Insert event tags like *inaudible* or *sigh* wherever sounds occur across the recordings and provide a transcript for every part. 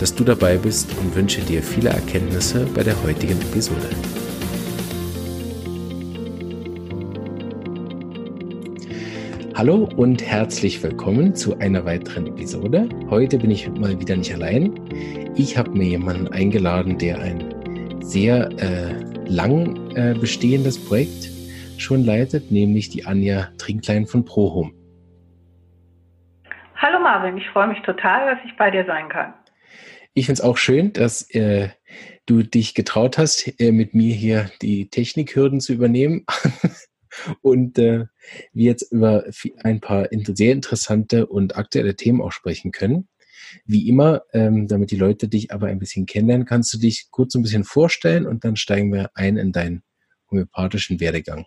dass du dabei bist und wünsche dir viele Erkenntnisse bei der heutigen Episode. Hallo und herzlich willkommen zu einer weiteren Episode. Heute bin ich mal wieder nicht allein. Ich habe mir jemanden eingeladen, der ein sehr äh, lang äh, bestehendes Projekt schon leitet, nämlich die Anja Trinklein von ProHome. Hallo Marvin, ich freue mich total, dass ich bei dir sein kann. Ich finde es auch schön, dass äh, du dich getraut hast, äh, mit mir hier die Technikhürden zu übernehmen *laughs* und äh, wir jetzt über ein paar sehr interessante und aktuelle Themen auch sprechen können. Wie immer, ähm, damit die Leute dich aber ein bisschen kennenlernen, kannst du dich kurz ein bisschen vorstellen und dann steigen wir ein in deinen homöopathischen Werdegang.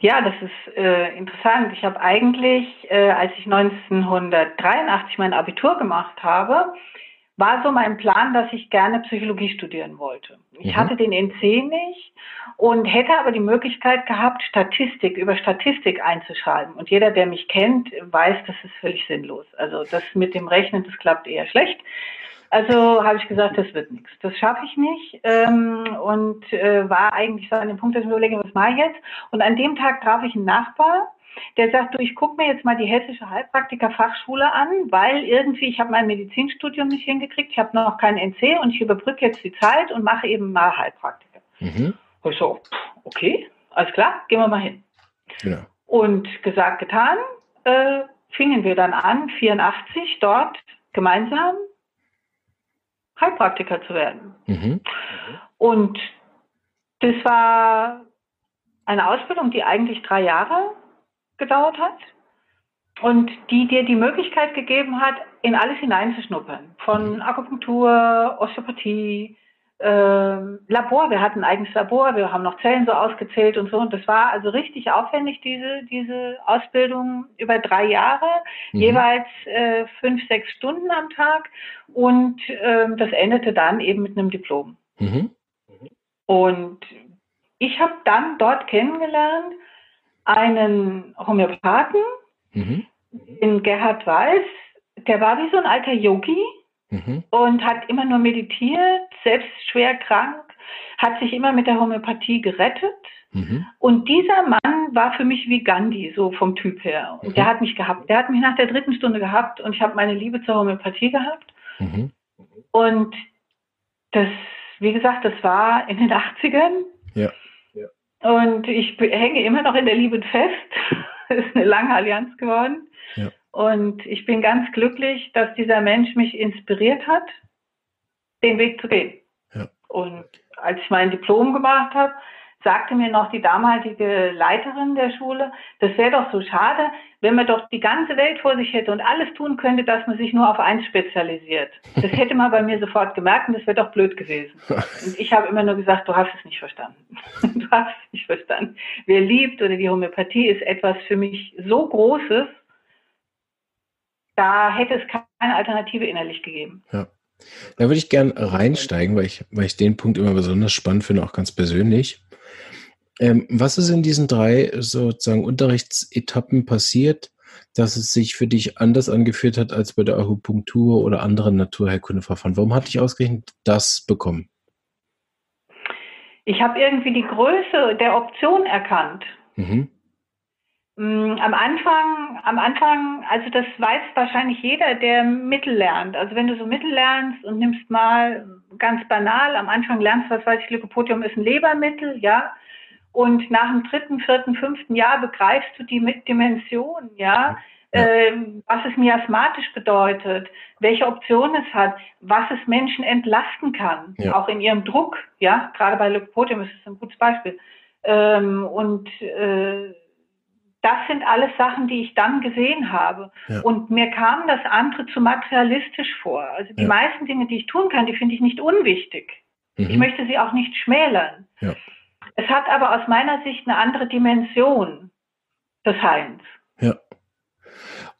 Ja, das ist äh, interessant. Ich habe eigentlich, äh, als ich 1983 mein Abitur gemacht habe, war so mein Plan, dass ich gerne Psychologie studieren wollte. Ich mhm. hatte den NC nicht und hätte aber die Möglichkeit gehabt, Statistik über Statistik einzuschreiben. Und jeder, der mich kennt, weiß, das ist völlig sinnlos. Also das mit dem Rechnen, das klappt eher schlecht. Also habe ich gesagt, das wird nichts. Das schaffe ich nicht. Ähm, und äh, war eigentlich so an dem Punkt, dass ich mir überlege, was mache ich jetzt? Und an dem Tag traf ich einen Nachbar, der sagt, du, ich gucke mir jetzt mal die hessische Heilpraktiker-Fachschule an, weil irgendwie, ich habe mein Medizinstudium nicht hingekriegt, ich habe noch kein NC und ich überbrücke jetzt die Zeit und mache eben mal Heilpraktiker. Mhm. Und ich so, okay, alles klar, gehen wir mal hin. Ja. Und gesagt, getan, äh, fingen wir dann an, 84 dort gemeinsam Heilpraktiker zu werden. Mhm. Und das war eine Ausbildung, die eigentlich drei Jahre gedauert hat und die dir die Möglichkeit gegeben hat, in alles hineinzuschnuppern. Von mhm. Akupunktur, Osteopathie, äh, Labor. Wir hatten ein eigenes Labor, wir haben noch Zellen so ausgezählt und so. Und das war also richtig aufwendig, diese, diese Ausbildung über drei Jahre, mhm. jeweils äh, fünf, sechs Stunden am Tag. Und äh, das endete dann eben mit einem Diplom. Mhm. Und ich habe dann dort kennengelernt, einen Homöopathen, mhm. den Gerhard Weiß, der war wie so ein alter Yogi mhm. und hat immer nur meditiert, selbst schwer krank, hat sich immer mit der Homöopathie gerettet. Mhm. Und dieser Mann war für mich wie Gandhi, so vom Typ her. Und der mhm. hat mich gehabt. Der hat mich nach der dritten Stunde gehabt und ich habe meine Liebe zur Homöopathie gehabt. Mhm. Und das, wie gesagt, das war in den 80ern. Ja. Und ich hänge immer noch in der Liebe fest. *laughs* Es ist eine lange Allianz geworden. Ja. Und ich bin ganz glücklich, dass dieser Mensch mich inspiriert hat, den Weg zu gehen. Ja. Und als ich mein Diplom gemacht habe, sagte mir noch die damalige Leiterin der Schule, das wäre doch so schade, wenn man doch die ganze Welt vor sich hätte und alles tun könnte, dass man sich nur auf eins spezialisiert. Das hätte man bei mir sofort gemerkt und das wäre doch blöd gewesen. Und ich habe immer nur gesagt, du hast es nicht verstanden. *laughs* Du hast es nicht verstanden. Wer liebt oder die Homöopathie ist etwas für mich so Großes, da hätte es keine Alternative innerlich gegeben. Ja. Da würde ich gern reinsteigen, weil ich, weil ich den Punkt immer besonders spannend finde, auch ganz persönlich. Ähm, was ist in diesen drei sozusagen Unterrichtsetappen passiert, dass es sich für dich anders angeführt hat als bei der Akupunktur oder anderen Naturheilkundeverfahren? Warum hat dich ausgerechnet das bekommen? Ich habe irgendwie die Größe der Option erkannt. Mhm. Mm, am Anfang, am Anfang, also das weiß wahrscheinlich jeder, der Mittel lernt. Also wenn du so Mittel lernst und nimmst mal ganz banal, am Anfang lernst, was weiß ich, Lycopodium ist ein Lebermittel, ja, und nach dem dritten, vierten, fünften Jahr begreifst du die Dimension, ja, ja. Äh, was es miasmatisch bedeutet, welche Optionen es hat, was es Menschen entlasten kann, ja. auch in ihrem Druck, ja, gerade bei Lycopodium ist es ein gutes Beispiel. Ähm, und äh, das sind alles Sachen, die ich dann gesehen habe. Ja. Und mir kam das andere zu materialistisch vor. Also die meisten Dinge, die ich tun kann, die finde ich nicht unwichtig. Mhm. Ich möchte sie auch nicht schmälern. Ja. Es hat aber aus meiner Sicht eine andere Dimension des Heilens. Ja.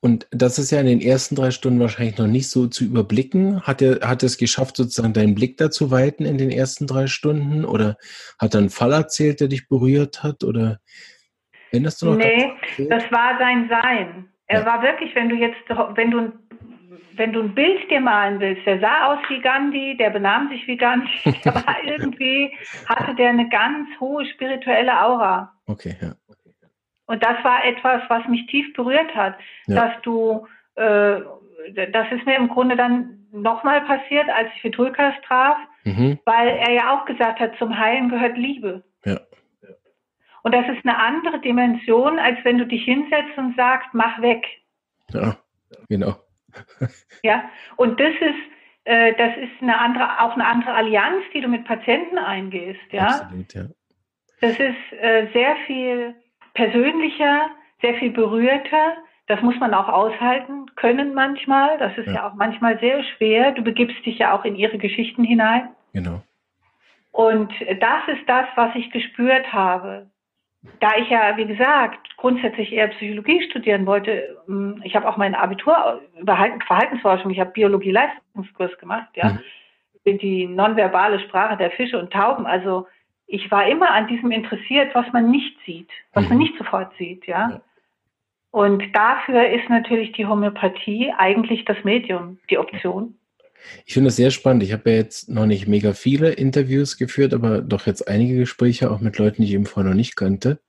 Und das ist ja in den ersten drei Stunden wahrscheinlich noch nicht so zu überblicken. Hat er hat es geschafft, sozusagen deinen Blick dazu weiten in den ersten drei Stunden? Oder hat er einen Fall erzählt, der dich berührt hat? Oder erinnerst du noch? Nee, das war sein Sein. Er ja. war wirklich, wenn du jetzt, wenn du, wenn du ein Bild dir malen willst, der sah aus wie Gandhi, der benahm sich wie Gandhi, *laughs* *laughs* aber irgendwie hatte der eine ganz hohe spirituelle Aura. Okay, ja. Und das war etwas, was mich tief berührt hat, ja. dass du, äh, das ist mir im Grunde dann nochmal passiert, als ich Vitulkas traf, mhm. weil er ja auch gesagt hat, zum Heilen gehört Liebe. Ja. Und das ist eine andere Dimension, als wenn du dich hinsetzt und sagst, mach weg. Ja, genau. *laughs* ja, und das ist, äh, das ist eine andere, auch eine andere Allianz, die du mit Patienten eingehst. Ja, Absolut, ja. Das ist äh, sehr viel persönlicher, sehr viel berührter. Das muss man auch aushalten können manchmal. Das ist ja. ja auch manchmal sehr schwer. Du begibst dich ja auch in ihre Geschichten hinein. Genau. Und das ist das, was ich gespürt habe. Da ich ja, wie gesagt, grundsätzlich eher Psychologie studieren wollte, hm, ich habe auch mein Abitur über Verhaltensforschung, ich habe Biologie-Leistungskurs gemacht, ja, mhm. die nonverbale Sprache der Fische und Tauben. Also ich war immer an diesem interessiert, was man nicht sieht, was mhm. man nicht sofort sieht, ja? ja. Und dafür ist natürlich die Homöopathie eigentlich das Medium, die Option. Ich finde das sehr spannend. Ich habe ja jetzt noch nicht mega viele Interviews geführt, aber doch jetzt einige Gespräche auch mit Leuten, die ich eben vorher noch nicht kannte.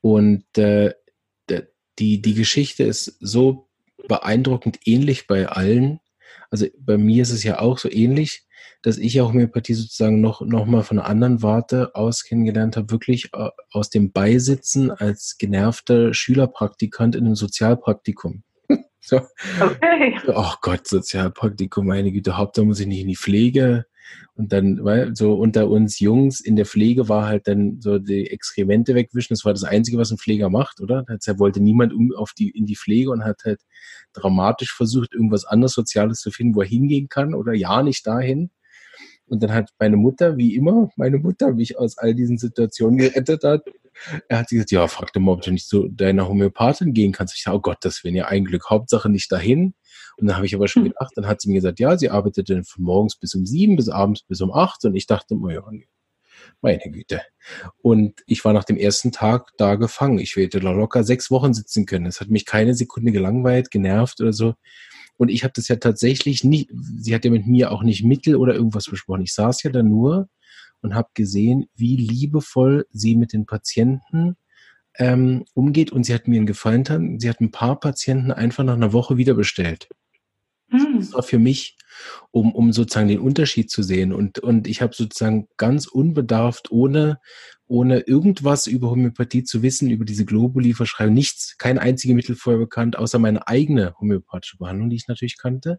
Und äh, die, die Geschichte ist so beeindruckend ähnlich bei allen. Also bei mir ist es ja auch so ähnlich dass ich auch Homöopathie sozusagen noch, noch mal von einer anderen Warte aus kennengelernt habe, wirklich äh, aus dem Beisitzen als genervter Schülerpraktikant in einem Sozialpraktikum. So. Okay. Oh Gott, Sozialpraktikum, meine Güte, Hauptsache muss ich nicht in die Pflege. Und dann, weil so unter uns Jungs in der Pflege war halt dann so die Exkremente wegwischen. Das war das Einzige, was ein Pfleger macht, oder? Er wollte niemand um auf die, in die Pflege und hat halt dramatisch versucht, irgendwas anderes Soziales zu finden, wo er hingehen kann oder ja nicht dahin. Und dann hat meine Mutter, wie immer, meine Mutter mich aus all diesen Situationen gerettet hat. Er hat gesagt, ja, frag doch mal, ob du nicht zu deiner Homöopathin gehen kannst. Ich sage, oh Gott, das wäre ja ein Glück. Hauptsache nicht dahin. Und dann habe ich aber schon hm. gedacht, dann hat sie mir gesagt, ja, sie arbeitet dann von morgens bis um sieben, bis abends bis um acht. Und ich dachte, oh ja, meine Güte. Und ich war nach dem ersten Tag da gefangen. Ich hätte da locker sechs Wochen sitzen können. Es hat mich keine Sekunde gelangweilt, genervt oder so. Und ich habe das ja tatsächlich nicht, sie hat ja mit mir auch nicht Mittel oder irgendwas besprochen. Ich saß ja da nur und habe gesehen, wie liebevoll sie mit den Patienten ähm, umgeht. Und sie hat mir einen Gefallen getan. Sie hat ein paar Patienten einfach nach einer Woche wieder bestellt. Hm. Das war für mich, um, um sozusagen den Unterschied zu sehen. Und, und ich habe sozusagen ganz unbedarft, ohne, ohne irgendwas über Homöopathie zu wissen, über diese Globuli-Verschreibung, nichts, kein einziges Mittel vorher bekannt, außer meine eigene homöopathische Behandlung, die ich natürlich kannte.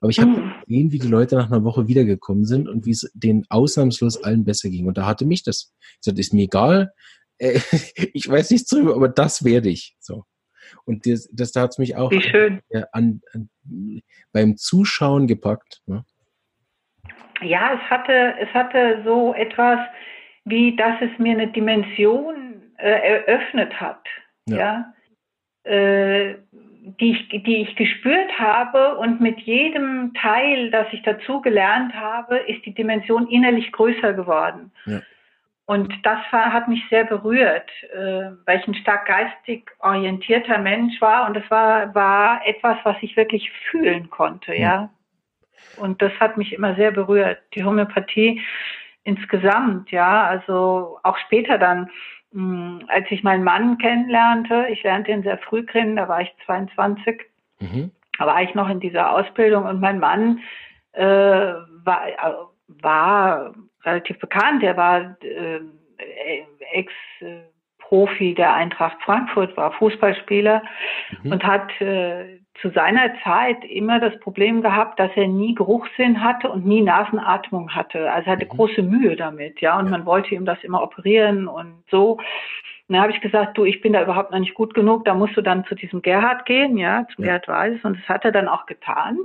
Aber ich habe hm. gesehen, wie die Leute nach einer Woche wiedergekommen sind und wie es denen ausnahmslos allen besser ging. Und da hatte mich das. Ich sagte, ist mir egal, äh, *laughs* ich weiß nichts drüber, aber das werde ich. So. Und das, das da hat es mich auch an, an, an, beim Zuschauen gepackt. Ne? Ja, es hatte, es hatte so etwas, wie dass es mir eine Dimension äh, eröffnet hat. Ja. ja? Äh, die ich, die ich gespürt habe und mit jedem Teil, das ich dazu gelernt habe, ist die Dimension innerlich größer geworden. Ja. Und das war, hat mich sehr berührt, äh, weil ich ein stark geistig orientierter Mensch war. Und das war, war etwas, was ich wirklich fühlen konnte, ja. ja. Und das hat mich immer sehr berührt. Die Homöopathie insgesamt, ja. Also auch später dann, mh, hm, als ich meinen Mann kennenlernte, ich lernte ihn sehr früh kennen, da war ich 22. Mhm. Da war ich noch in dieser Ausbildung und mein Mann äh, war, war relativ bekannt. Er war äh, Ex-Profi der Eintracht Frankfurt, war Fußballspieler mhm. und hat äh, zu seiner Zeit immer das Problem gehabt, dass er nie Geruchssinn hatte und nie Nasenatmung hatte. Also er hatte mhm. große Mühe damit, ja, und ja. man wollte ihm das immer operieren und so. Und dann habe ich gesagt, du, ich bin da überhaupt noch nicht gut genug, da musst du dann zu diesem Gerhard gehen, ja, zum ja. Gerhard Weiß. Und das hat er dann auch getan.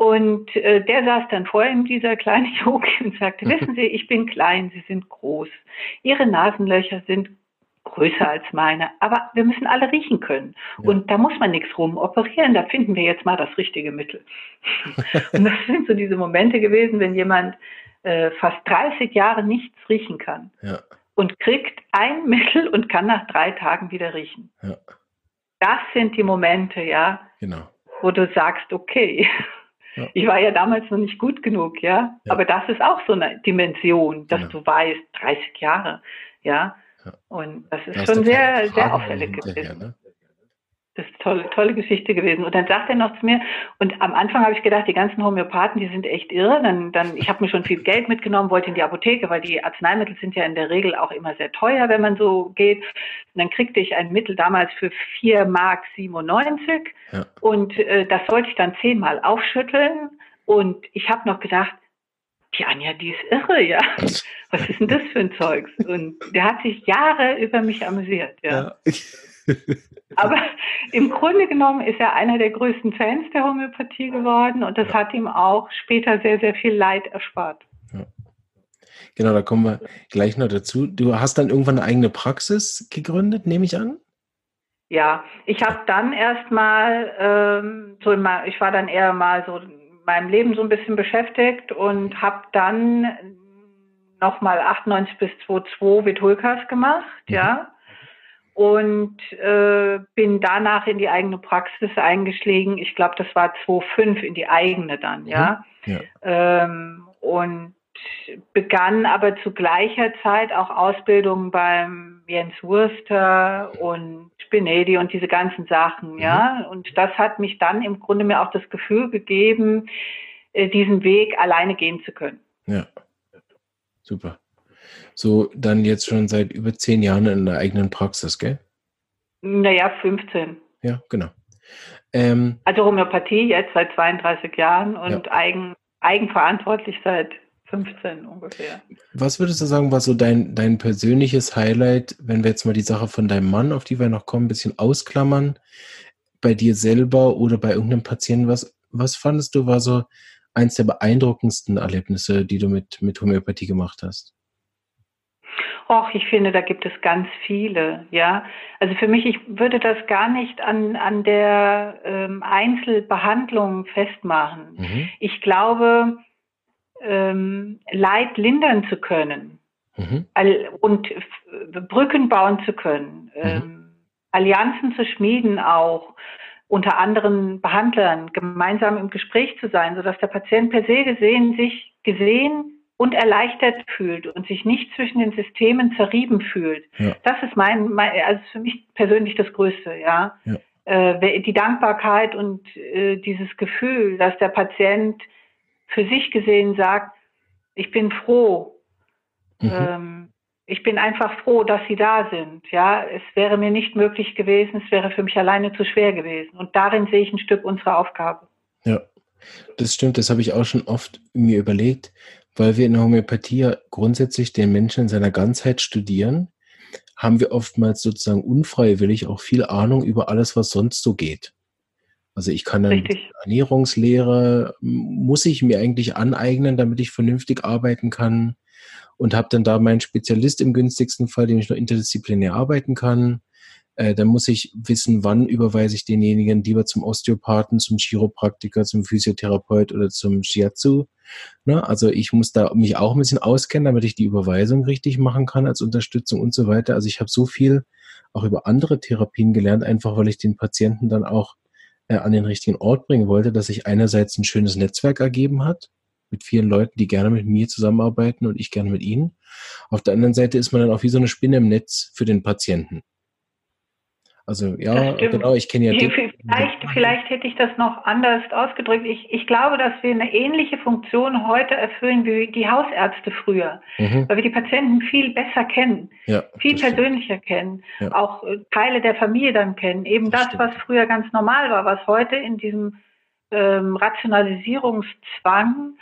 Und äh, der saß dann vor ihm, dieser kleine *laughs* Yogi, und sagte, *laughs* wissen Sie, ich bin klein, Sie sind groß. Ihre Nasenlöcher sind größer als meine, aber wir müssen alle riechen können. Ja. Und da muss man nichts rumoperieren, da finden wir jetzt mal das richtige Mittel. *laughs* und das sind so diese Momente gewesen, wenn jemand äh, fast 30 Jahre nichts riechen kann ja. und kriegt ein Mittel und kann nach drei Tagen wieder riechen. Ja. Das sind die Momente, ja, genau. wo du sagst, okay, ja. ich war ja damals noch nicht gut genug, ja? aber das ist auch so eine Dimension, dass genau. du weißt, 30 Jahre, ja, und das ist da schon sehr, sehr auffällig gewesen. Ne? Das ist eine tolle, tolle Geschichte gewesen. Und dann sagt er noch zu mir, und am Anfang habe ich gedacht, die ganzen Homöopathen, die sind echt irre. Dann, dann, ich habe mir schon viel Geld mitgenommen, wollte in die Apotheke, weil die Arzneimittel sind ja in der Regel auch immer sehr teuer, wenn man so geht. Und dann kriegte ich ein Mittel damals für 4 Mark 97 ja. und äh, das sollte ich dann zehnmal aufschütteln. Und ich habe noch gedacht, die Anja, die ist irre, ja. *laughs* Was ist denn das für ein Zeugs? Und der hat sich Jahre über mich amüsiert, ja. ja. Aber im Grunde genommen ist er einer der größten Fans der Homöopathie geworden und das ja. hat ihm auch später sehr, sehr viel Leid erspart. Ja. Genau, da kommen wir gleich noch dazu. Du hast dann irgendwann eine eigene Praxis gegründet, nehme ich an? Ja, ich habe dann erstmal, ähm, so ich war dann eher mal so meinem Leben so ein bisschen beschäftigt und habe dann nochmal 98 bis 2002 Vitulkas gemacht, mhm. ja. Und äh, bin danach in die eigene Praxis eingestiegen. Ich glaube, das war 2005 in die eigene dann, ja. Mhm. ja. Ähm, und begann aber zu gleicher Zeit auch Ausbildung beim Jens Wurster und Spinedi und diese ganzen Sachen, mhm. ja. Und das hat mich dann im Grunde mir auch das Gefühl gegeben, äh, diesen Weg alleine gehen zu können. Ja, super. So, dann jetzt schon seit über zehn Jahren in der eigenen Praxis, gell? Naja, 15. Ja, genau. Ähm, also Homöopathie jetzt seit 32 Jahren und ja. eigen, eigenverantwortlich seit 15 ungefähr. Was würdest du sagen, war so dein, dein persönliches Highlight, wenn wir jetzt mal die Sache von deinem Mann, auf die wir noch kommen, ein bisschen ausklammern, bei dir selber oder bei irgendeinem Patienten? Was, was fandest du, war so eins der beeindruckendsten Erlebnisse, die du mit, mit Homöopathie gemacht hast? Och, ich finde, da gibt es ganz viele, ja. Also für mich, ich würde das gar nicht an, an der ähm, Einzelbehandlung festmachen. Mhm. Ich glaube, ähm, Leid lindern zu können mhm. und Brücken bauen zu können, mhm. ähm, Allianzen zu schmieden auch unter anderen Behandlern, gemeinsam im Gespräch zu sein, sodass der Patient per se gesehen sich gesehen und erleichtert fühlt und sich nicht zwischen den Systemen zerrieben fühlt. Ja. Das ist mein, mein, also für mich persönlich das Größte, ja. ja. Äh, die Dankbarkeit und äh, dieses Gefühl, dass der Patient für sich gesehen sagt, ich bin froh. Mhm. Ähm, ich bin einfach froh, dass Sie da sind. Ja, es wäre mir nicht möglich gewesen, es wäre für mich alleine zu schwer gewesen. Und darin sehe ich ein Stück unserer Aufgabe. Ja, das stimmt. Das habe ich auch schon oft mir überlegt, weil wir in der Homöopathie grundsätzlich den Menschen in seiner Ganzheit studieren, haben wir oftmals sozusagen unfreiwillig auch viel Ahnung über alles, was sonst so geht. Also ich kann dann. Ernährungslehre, muss ich mir eigentlich aneignen, damit ich vernünftig arbeiten kann und habe dann da meinen Spezialist im günstigsten Fall, dem ich noch interdisziplinär arbeiten kann. Äh, dann muss ich wissen, wann überweise ich denjenigen lieber zum Osteopathen, zum Chiropraktiker, zum Physiotherapeut oder zum Shiatsu. Ne? Also ich muss da mich auch ein bisschen auskennen, damit ich die Überweisung richtig machen kann als Unterstützung und so weiter. Also ich habe so viel auch über andere Therapien gelernt, einfach weil ich den Patienten dann auch äh, an den richtigen Ort bringen wollte, dass sich einerseits ein schönes Netzwerk ergeben hat mit vielen Leuten, die gerne mit mir zusammenarbeiten und ich gerne mit ihnen. Auf der anderen Seite ist man dann auch wie so eine Spinne im Netz für den Patienten. Also ja, genau, ich kenne ja. Ich, vielleicht, vielleicht hätte ich das noch anders ausgedrückt. Ich, ich glaube, dass wir eine ähnliche Funktion heute erfüllen wie die Hausärzte früher, mhm. weil wir die Patienten viel besser kennen, ja, viel persönlicher stimmt. kennen, ja. auch äh, Teile der Familie dann kennen. Eben das, das was früher ganz normal war, was heute in diesem ähm, Rationalisierungszwang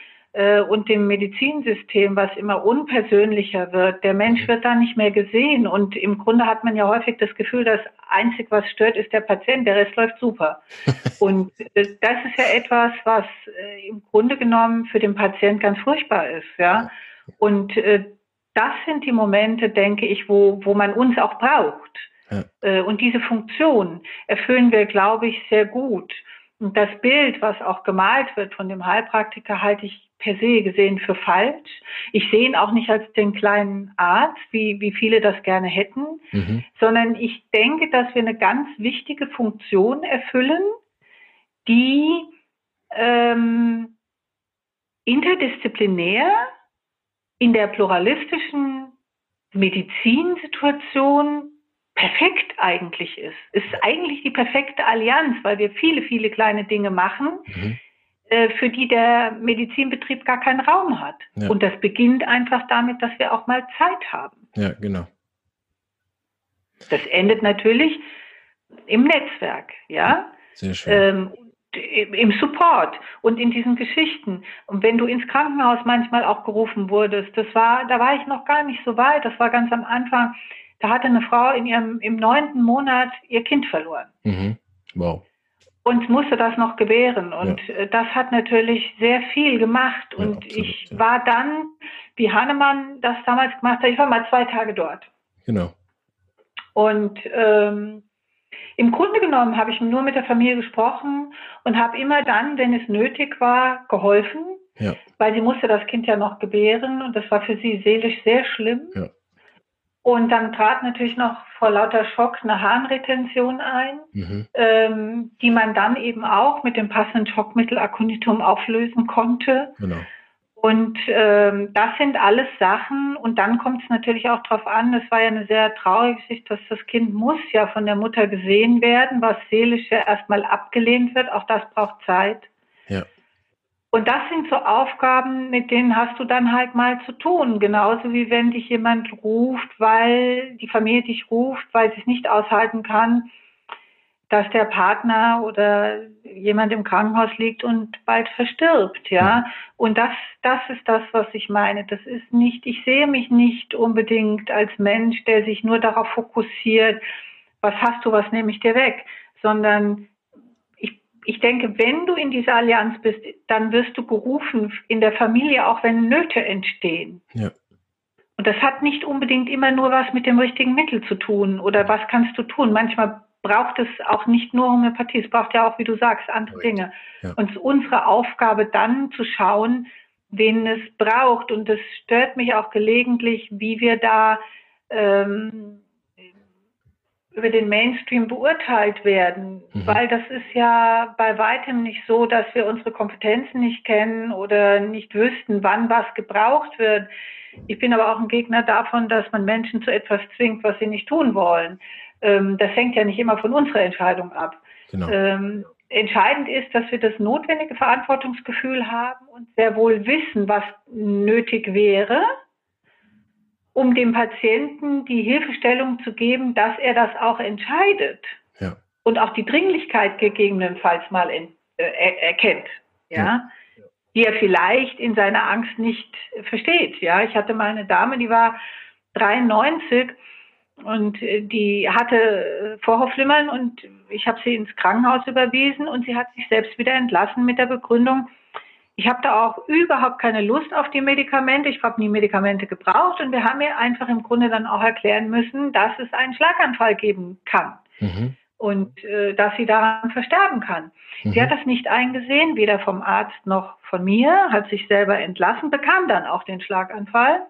und dem Medizinsystem, was immer unpersönlicher wird. Der Mensch wird da nicht mehr gesehen und im Grunde hat man ja häufig das Gefühl, dass einzig was stört, ist der Patient, der Rest läuft super. *laughs* und äh, das ist ja etwas, was äh, im Grunde genommen für den Patient ganz furchtbar ist, ja. Und äh, das sind die Momente, denke ich, wo, wo man uns auch braucht. Ja. Äh, und diese Funktion erfüllen wir, glaube ich, sehr gut. Und das Bild, was auch gemalt wird von dem Heilpraktiker, halte ich per se gesehen für falsch. Ich sehe ihn auch nicht als den kleinen Arzt, wie, wie viele das gerne hätten, mhm. sondern ich denke, dass wir eine ganz wichtige Funktion erfüllen, die ähm, interdisziplinär in der pluralistischen Medizinsituation perfekt eigentlich ist. Es ist eigentlich die perfekte Allianz, weil wir viele, viele kleine Dinge machen, mhm. Äh, für die der Medizinbetrieb gar keinen Raum hat. Ja. Und das beginnt einfach damit, dass wir auch mal Zeit haben. Ja, genau. Das endet natürlich im Netzwerk, ja. Sehr schön. Ähm, im Support und in diesen Geschichten. Und wenn du ins Krankenhaus manchmal auch gerufen wurdest, das war, da war ich noch gar nicht so weit, das war ganz am Anfang, da hatte eine Frau in ihrem, im neunten Monat ihr Kind verloren. Mhm. Wow. Und musste das noch gewähren. Und ja. Äh, das hat natürlich sehr viel gemacht. Und ja, absolut, ich ja. war dann, wie Hannemann das damals gemacht hat, ich war mal zwei Tage dort. Genau. Und ähm, im Grunde genommen habe ich nur mit der Familie gesprochen und habe immer dann, wenn es nötig war, geholfen, weil sie musste das Kind ja noch gebären und das war für sie seelisch sehr schlimm. Ja. Und dann trat natürlich noch vor lauter Schock eine Harnretention ein, mhm. ähm, die man dann eben auch mit dem passenden Schockmittel Aconitum auflösen konnte. Genau. Und ähm, das sind alles Sachen. Und dann kommt es natürlich auch darauf an, das war ja eine sehr traurige Geschichte, dass das Kind muss ja von der Mutter gesehen werden, was seelisch ja erstmal abgelehnt wird. Auch das braucht Zeit. Und das sind so Aufgaben, mit denen hast du dann halt mal zu tun. Genauso wie wenn dich jemand ruft, weil die Familie dich ruft, weil sie es nicht aushalten kann, dass der Partner oder jemand im Krankenhaus liegt und bald verstirbt, ja. Und das, das ist das, was ich meine. Das ist nicht, ich sehe mich nicht unbedingt als Mensch, der sich nur darauf fokussiert, was hast du, was nehme ich dir weg, sondern ich, denke, wenn du in dieser Allianz bist, dann wirst du gerufen in der Familie, auch wenn Nöte entstehen. Ja. Und das hat nicht unbedingt immer nur was mit dem richtigen Mittel zu tun oder was kannst du tun. Manchmal braucht es auch nicht nur Homöopathie, es braucht ja auch, wie du sagst, andere Dinge. Ja. Und es ist unsere Aufgabe dann zu schauen, wen es braucht. Und es stört mich auch gelegentlich, wie wir da ähm, über den Mainstream beurteilt werden, mhm. weil das ist ja bei weitem nicht so, dass wir unsere Kompetenzen nicht kennen oder nicht wüssten, wann was gebraucht wird. Ich bin aber auch ein Gegner davon, dass man Menschen zu etwas zwingt, was sie nicht tun wollen. Ähm, das hängt ja nicht immer von unserer Entscheidung ab. Genau. Ähm, entscheidend ist, dass wir das notwendige Verantwortungsgefühl haben und sehr wohl wissen, was nötig wäre, um dem Patienten die Hilfestellung zu geben, dass er das auch entscheidet ja. und auch die Dringlichkeit gegebenenfalls mal in, äh, erkennt. Ja? ja? Die er vielleicht in seiner Angst nicht versteht. Ja, ich hatte mal eine Dame, die war 93 und äh, die hatte äh, Vorhofflimmern und ich habe sie ins Krankenhaus überwiesen und sie hat sich selbst wieder entlassen mit der Begründung, ich habe da auch überhaupt keine Lust auf die Medikamente. Ich habe nie Medikamente gebraucht und wir haben ihr einfach im Grunde dann auch erklären müssen, dass es einen Schlaganfall geben kann mhm. und äh, dass sie daran versterben kann. Mhm. Sie hat das nicht eingesehen, weder vom Arzt noch von mir, hat sich selber entlassen, bekam dann auch den Schlaganfall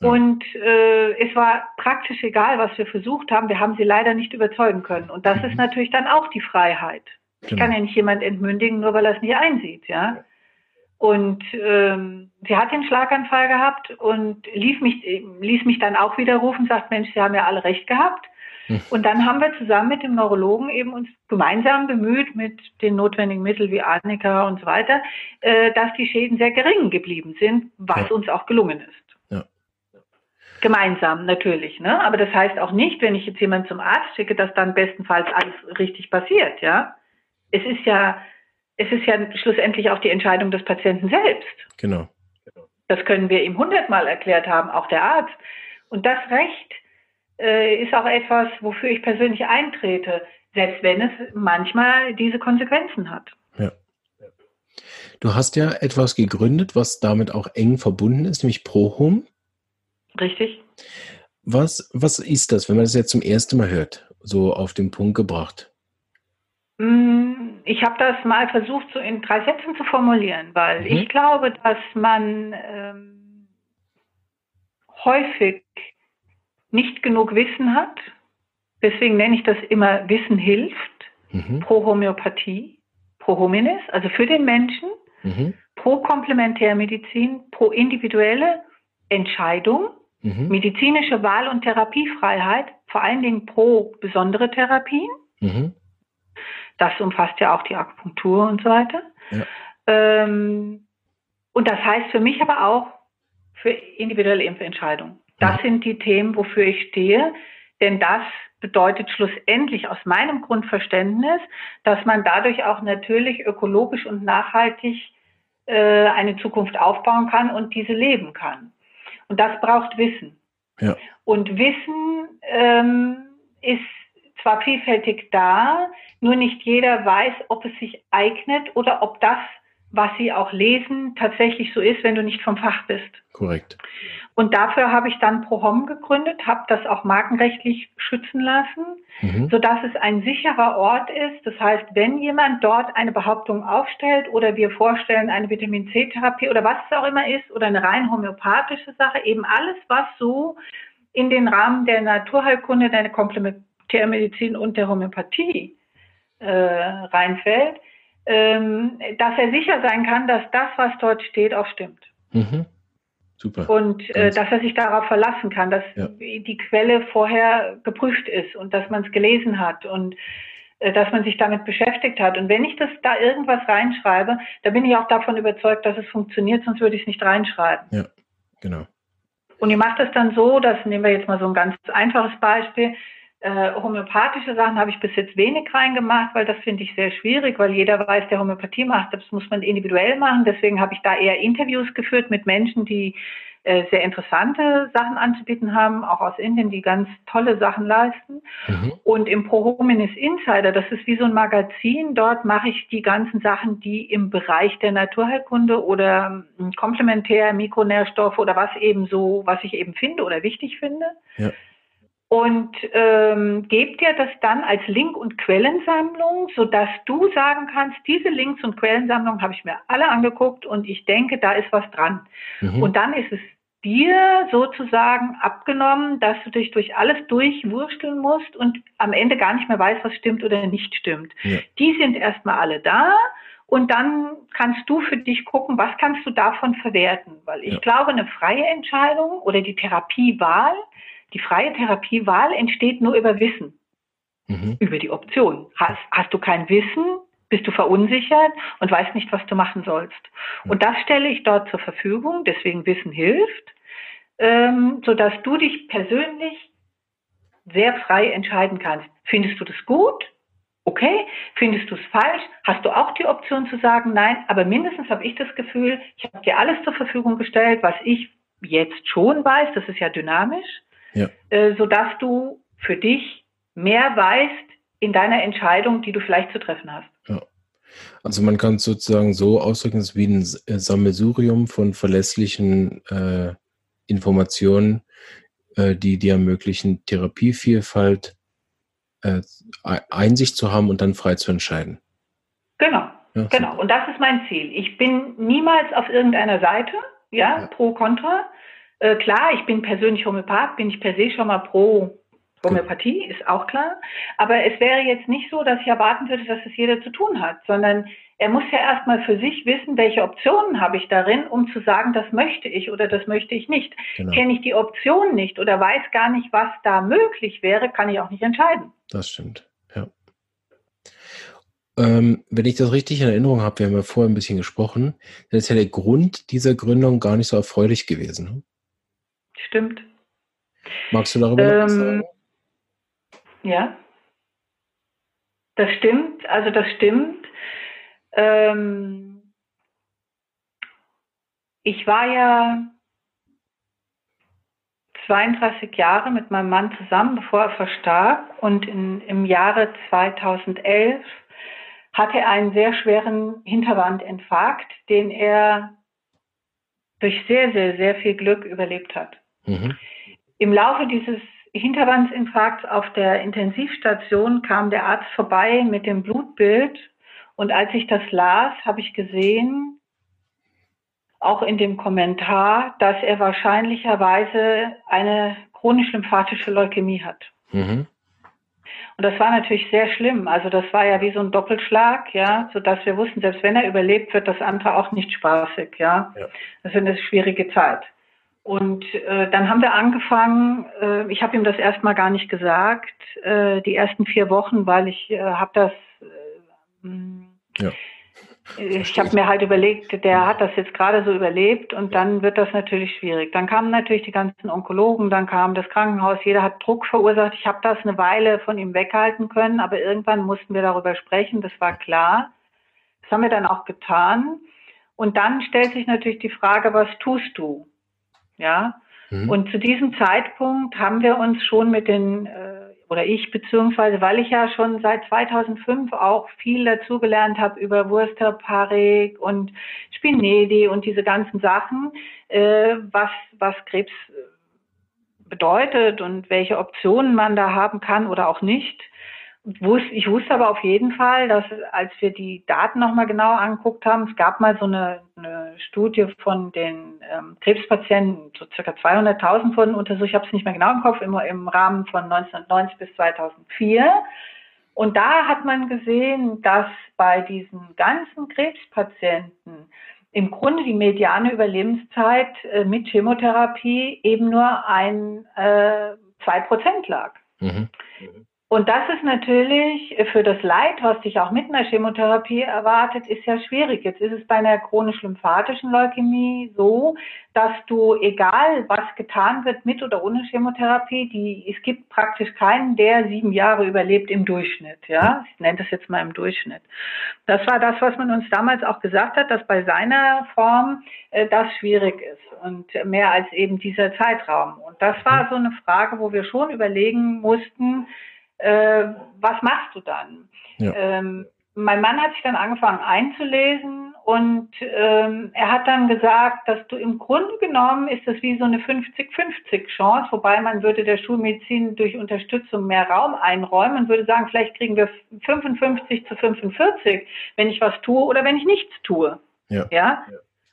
und äh, es war praktisch egal, was wir versucht haben. Wir haben sie leider nicht überzeugen können. Und das mhm. ist natürlich dann auch die Freiheit. Genau. Ich kann ja nicht jemand entmündigen, nur weil er es nicht einsieht, ja. Und ähm, sie hat den Schlaganfall gehabt und lief mich, ließ mich dann auch wieder rufen, sagt, Mensch, Sie haben ja alle recht gehabt. Mhm. Und dann haben wir zusammen mit dem Neurologen eben uns gemeinsam bemüht mit den notwendigen Mitteln wie Arnika und so weiter, äh, dass die Schäden sehr gering geblieben sind, was ja. uns auch gelungen ist. Gemeinsam natürlich, ne? Aber das heißt auch nicht, wenn ich jetzt jemanden zum Arzt schicke, dass dann bestenfalls alles richtig passiert, ja? Es ist ja, es ist ja schlussendlich auch die Entscheidung des Patienten selbst. Genau. Das können wir ihm hundertmal erklärt haben, auch der Arzt. Und das Recht äh, ist auch etwas, wofür ich persönlich eintrete, selbst wenn es manchmal diese Konsequenzen hat. Ja. Du hast ja etwas gegründet, was damit auch eng verbunden ist, nämlich ProHome. Richtig. Was, was ist das, wenn man das jetzt zum ersten Mal hört, so auf den Punkt gebracht? Mm, ich habe das mal versucht, so in drei Sätzen zu formulieren, weil mhm. ich glaube, dass man ähm, häufig nicht genug Wissen hat. Deswegen nenne ich das immer Wissen hilft. Mhm. Pro Homöopathie, pro Hominis, also für den Menschen, mhm. pro Komplementärmedizin, pro individuelle Entscheidung, mhm. medizinische Wahl- und Therapiefreiheit, vor allen Dingen pro besondere Therapien. Das umfasst ja auch die Akupunktur und so weiter. Ja. Ähm, und das heißt für mich aber auch für individuelle Impfentscheidungen. Das mhm. sind die Themen, wofür ich stehe, denn das bedeutet schlussendlich aus meinem Grundverständnis, dass man dadurch auch natürlich ökologisch und nachhaltig äh, eine Zukunft aufbauen kann und diese leben kann. Und das braucht Wissen. Ja. Und Wissen ähm, ist zwar vielfältig da, nur nicht jeder weiß, ob es sich eignet oder ob das, was sie auch lesen, tatsächlich so ist, wenn du nicht vom Fach bist. Korrekt. Und dafür habe ich dann ProHom gegründet, habe das auch markenrechtlich schützen lassen, mhm. sodass es ein sicherer Ort ist. Das heißt, wenn jemand dort eine Behauptung aufstellt oder wir vorstellen eine Vitamin C-Therapie oder was es auch immer ist oder eine rein homöopathische Sache, eben alles, was so in den Rahmen der Naturheilkunde, der Komplementärmedizin und der Homöopathie äh, reinfällt, ähm, dass er sicher sein kann, dass das, was dort steht, auch stimmt. Mhm. Super. Und äh, dass er sich darauf verlassen kann, dass ja. die Quelle vorher geprüft ist und dass man es gelesen hat und äh, dass man sich damit beschäftigt hat. Und wenn ich das da irgendwas reinschreibe, da bin ich auch davon überzeugt, dass es funktioniert, sonst würde ich es nicht reinschreiben. Ja, genau. Und ihr macht es dann so, das nehmen wir jetzt mal so ein ganz einfaches Beispiel. Äh, homöopathische Sachen habe ich bis jetzt wenig reingemacht, weil das finde ich sehr schwierig, weil jeder weiß, der Homöopathie macht, das muss man individuell machen. Deswegen habe ich da eher Interviews geführt mit Menschen, die äh, sehr interessante Sachen anzubieten haben, auch aus Indien, die ganz tolle Sachen leisten. Mhm. Und im Pro Hominis Insider, das ist wie so ein Magazin, dort mache ich die ganzen Sachen, die im Bereich der Naturheilkunde oder ähm, komplementär Mikronährstoffe oder was eben so, was ich eben finde oder wichtig finde. Ja und ähm, gebt dir das dann als Link- und Quellensammlung, sodass du sagen kannst, diese Links- und Quellensammlung habe ich mir alle angeguckt und ich denke, da ist was dran. Mhm. Und dann ist es dir sozusagen abgenommen, dass du dich durch alles durchwursteln musst und am Ende gar nicht mehr weißt, was stimmt oder nicht stimmt. Ja. Die sind erstmal alle da und dann kannst du für dich gucken, was kannst du davon verwerten. Weil ich ja. glaube, eine freie Entscheidung oder die Therapiewahl die freie Therapiewahl entsteht nur über Wissen, mhm. über die Option. Hast, hast du kein Wissen, bist du verunsichert und weißt nicht, was du machen sollst. Und das stelle ich dort zur Verfügung, deswegen Wissen hilft, ähm, sodass du dich persönlich sehr frei entscheiden kannst. Findest du das gut? Okay. Findest du es falsch? Hast du auch die Option zu sagen, nein, aber mindestens habe ich das Gefühl, ich habe dir alles zur Verfügung gestellt, was ich jetzt schon weiß, das ist ja dynamisch, ja. äh, sodass du für dich mehr weißt in deiner Entscheidung, die du vielleicht zu treffen hast. Ja. Also man kann es sozusagen so ausdrücken, es ist wie ein äh, Sammelsurium von verlässlichen äh, Informationen, äh, die dir ermöglichen, Therapievielfalt äh, Einsicht zu haben und dann frei zu entscheiden. Genau, ja, genau. Und das ist mein Ziel. Ich bin niemals auf irgendeiner Seite, ja, ja. pro, contra, äh, klar, ich bin persönlich Homöopath, bin ich per se schon mal pro Homöopathie, ist auch klar. Aber es wäre jetzt nicht so, dass ich erwarten würde, dass es jeder zu tun hat, sondern er muss ja erstmal für sich wissen, welche Optionen habe ich darin, um zu sagen, das möchte ich oder das möchte ich nicht. Genau. Kenne ich die Option nicht oder weiß gar nicht, was da möglich wäre, kann ich auch nicht entscheiden. Das stimmt, ja. Ähm, wenn ich das richtig in Erinnerung habe, wir haben ja vorher ein bisschen gesprochen, dann ist ja der Grund dieser Gründung gar nicht so erfreulich gewesen. Ne? Stimmt. Magst du darüber ähm, was sagen? Ja. Das stimmt, also das stimmt. Ähm, ich war ja 32 Jahre mit meinem Mann zusammen, bevor er verstarb. Und in, im Jahre 2011 hatte er einen sehr schweren Hinterwandinfarkt, den er durch sehr, sehr, sehr viel Glück überlebt hat. Mhm. Im Laufe dieses Hinterwandsinfarkts auf der Intensivstation kam der Arzt vorbei mit dem Blutbild. Und als ich das las, habe ich gesehen, auch in dem Kommentar, dass er wahrscheinlicherweise eine chronisch lymphatische Leukämie hat. Mhm. Und das war natürlich sehr schlimm. Also das war ja wie so ein Doppelschlag, ja, sodass wir wussten, selbst wenn er überlebt, wird das andere auch nicht spaßig, ja. ja. Das ist eine schwierige Zeit. Und äh, dann haben wir angefangen, äh, ich habe ihm das erstmal gar nicht gesagt, äh, die ersten vier Wochen, weil ich äh, habe das, äh, ja. ich habe mir halt überlegt, der hat das jetzt gerade so überlebt und dann wird das natürlich schwierig. Dann kamen natürlich die ganzen Onkologen, dann kam das Krankenhaus, jeder hat Druck verursacht. Ich habe das eine Weile von ihm weghalten können, aber irgendwann mussten wir darüber sprechen, das war klar. Das haben wir dann auch getan. Und dann stellt sich natürlich die Frage, was tust du? Ja. Mhm. Und zu diesem Zeitpunkt haben wir uns schon mit den, äh, oder ich beziehungsweise, weil ich ja schon seit 2005 auch viel dazugelernt habe über Wurster, Parik und Spinedi und diese ganzen Sachen, äh, was, was Krebs bedeutet und welche Optionen man da haben kann oder auch nicht ich wusste aber auf jeden Fall, dass als wir die Daten nochmal genau angeguckt haben, es gab mal so eine, eine Studie von den ähm, Krebspatienten, so circa 200.000 wurden untersucht, ich habe es nicht mehr genau im Kopf, im, im Rahmen von 1990 bis 2004. Und da hat man gesehen, dass bei diesen ganzen Krebspatienten im Grunde die mediane Überlebenszeit äh, mit Chemotherapie eben nur ein äh, 2% lag. Mhm. Mhm. Und das ist natürlich für das Leid, was dich auch mit einer Chemotherapie erwartet, ist ja schwierig. Jetzt ist es bei einer chronisch-lymphatischen Leukämie so, dass du, egal was getan wird, mit oder ohne Chemotherapie, die, es gibt praktisch keinen, der sieben Jahre überlebt im Durchschnitt. Ja, ich nenne das jetzt mal im Durchschnitt. Das war das, was man uns damals auch gesagt hat, dass bei seiner Form äh, das schwierig ist und mehr als eben dieser Zeitraum. Und das war so eine Frage, wo wir schon überlegen mussten, äh, was machst du dann? Ja. Ähm, mein Mann hat sich dann angefangen einzulesen und ähm, er hat dann gesagt, dass du im Grunde genommen ist das wie so eine 50-50 Chance, wobei man würde der Schulmedizin durch Unterstützung mehr Raum einräumen und würde sagen, vielleicht kriegen wir 55 zu 45, wenn ich was tue oder wenn ich nichts tue. Ja. ja?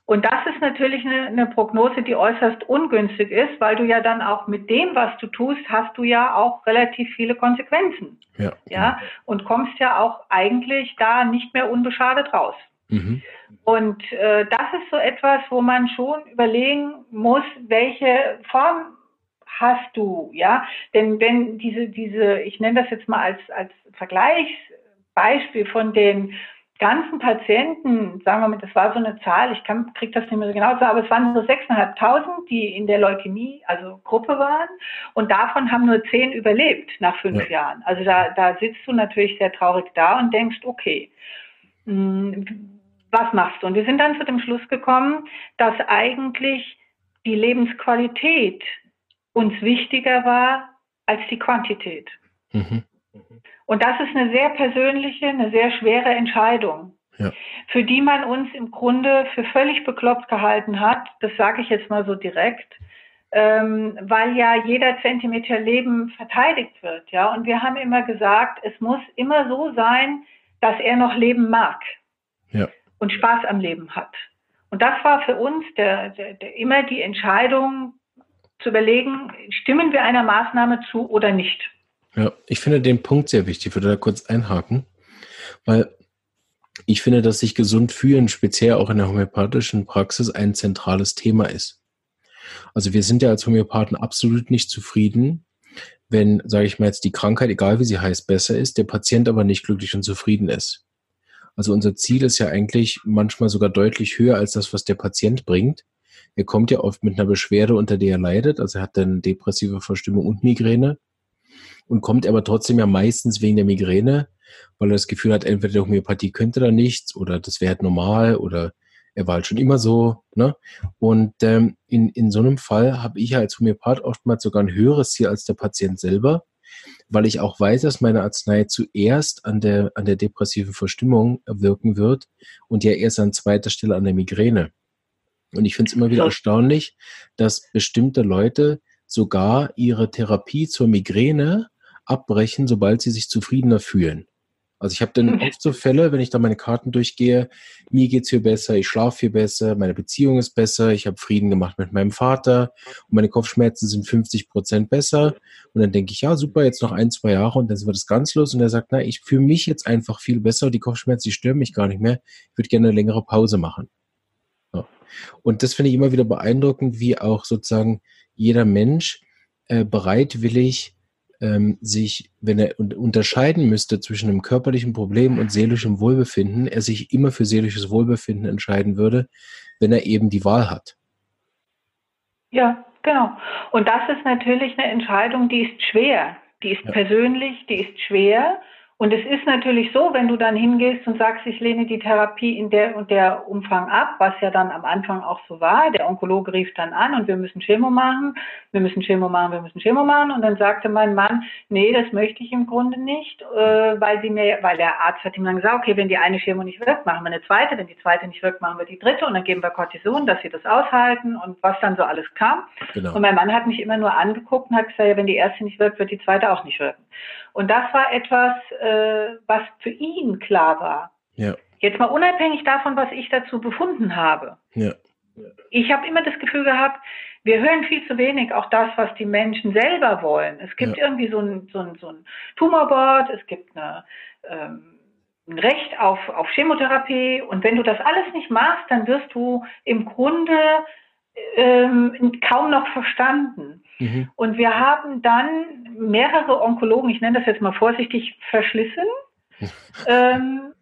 Und das ist natürlich eine, eine, Prognose, die äußerst ungünstig ist, weil du ja dann auch mit dem, was du tust, hast du ja auch relativ viele Konsequenzen. Ja. ja? Genau. Und kommst ja auch eigentlich da nicht mehr unbeschadet raus. Mhm. Und äh, das ist so etwas, wo man schon überlegen muss, welche Form hast du, ja? Denn wenn diese, diese, ich nenne das jetzt mal als, als Vergleichsbeispiel von den ganzen Patienten, sagen wir mal, das war so eine Zahl, ich kann, krieg das nicht mehr so genau aber es waren so 6.500, die in der Leukämie, also Gruppe waren. Und davon haben nur zehn überlebt nach fünf ja. Jahren. Also da, da sitzt du natürlich sehr traurig da und denkst, okay, hm, was machst du? Und wir sind dann zu dem Schluss gekommen, dass eigentlich die Lebensqualität uns wichtiger war als die Quantität. Mhm. Und das ist eine sehr persönliche, eine sehr schwere Entscheidung, ja. für die man uns im Grunde für völlig bekloppt gehalten hat. Das sage ich jetzt mal so direkt. Ähm, weil ja jeder Zentimeter Leben verteidigt wird, ja. Und wir haben immer gesagt, es muss immer so sein, dass er noch leben mag ja. und Spaß am Leben hat. Und das war für uns der, der, der, immer die Entscheidung zu überlegen, stimmen wir einer Maßnahme zu oder nicht. Ja, ich finde den Punkt sehr wichtig. Ich würde da kurz einhaken, weil ich finde, dass sich gesund fühlen, speziell auch in der homöopathischen Praxis, ein zentrales Thema ist. Also wir sind ja als Homöopathen absolut nicht zufrieden, wenn, sage ich mal jetzt, die Krankheit, egal wie sie heißt, besser ist, der Patient aber nicht glücklich und zufrieden ist. Also unser Ziel ist ja eigentlich manchmal sogar deutlich höher als das, was der Patient bringt. Er kommt ja oft mit einer Beschwerde, unter der er leidet. Also er hat dann depressive Verstimmung und Migräne. Und kommt aber trotzdem ja meistens wegen der Migräne, weil er das Gefühl hat, entweder die Homöopathie könnte da nichts oder das wäre halt normal oder er war halt schon immer so. Ne? Und ähm, in, in so einem Fall habe ich als Homöopath oftmals sogar ein höheres Ziel als der Patient selber, weil ich auch weiß, dass meine Arznei zuerst an der, an der depressiven Verstimmung wirken wird und ja erst an zweiter Stelle an der Migräne. Und ich finde es immer wieder erstaunlich, dass bestimmte Leute sogar ihre Therapie zur Migräne abbrechen, sobald sie sich zufriedener fühlen. Also ich habe dann mhm. oft so Fälle, wenn ich da meine Karten durchgehe, mir geht's viel besser, ich schlafe viel besser, meine Beziehung ist besser, ich habe Frieden gemacht mit meinem Vater und meine Kopfschmerzen sind 50 Prozent besser. Und dann denke ich, ja super, jetzt noch ein, zwei Jahre und dann wird es ganz los. Und er sagt, na, ich fühle mich jetzt einfach viel besser, die Kopfschmerzen, die stören mich gar nicht mehr. Ich würde gerne eine längere Pause machen. Ja. Und das finde ich immer wieder beeindruckend, wie auch sozusagen jeder Mensch äh, bereitwillig ähm, sich, wenn er unterscheiden müsste zwischen einem körperlichen Problem und seelischem Wohlbefinden, er sich immer für seelisches Wohlbefinden entscheiden würde, wenn er eben die Wahl hat. Ja, genau. Und das ist natürlich eine Entscheidung, die ist schwer. Die ist ja. persönlich, die ist schwer. Und es ist natürlich so, wenn du dann hingehst und sagst, ich lehne die Therapie in der und der Umfang ab, was ja dann am Anfang auch so war. Der Onkologe rief dann an und wir müssen Chemo machen, wir müssen Chemo machen, wir müssen Chemo machen. Und dann sagte mein Mann, nee, das möchte ich im Grunde nicht, äh, weil sie mir, weil der Arzt hat ihm dann gesagt, okay, wenn die eine Chemo nicht wirkt, machen wir eine zweite, wenn die zweite nicht wirkt, machen wir die dritte und dann geben wir Cortison, dass sie das aushalten und was dann so alles kam. Genau. Und mein Mann hat mich immer nur angeguckt und hat gesagt, ja, wenn die erste nicht wirkt, wird die zweite auch nicht wirken. Und das war etwas, äh, was für ihn klar war. Ja. Jetzt mal unabhängig davon, was ich dazu befunden habe. Ja. Ich habe immer das Gefühl gehabt, wir hören viel zu wenig auch das, was die Menschen selber wollen. Es gibt ja. irgendwie so ein, so, ein, so ein Tumorboard, es gibt eine, ähm, ein Recht auf, auf Chemotherapie und wenn du das alles nicht machst, dann wirst du im Grunde ähm, kaum noch verstanden. Mhm. Und wir haben dann mehrere Onkologen, ich nenne das jetzt mal vorsichtig, verschlissen, *laughs* ähm,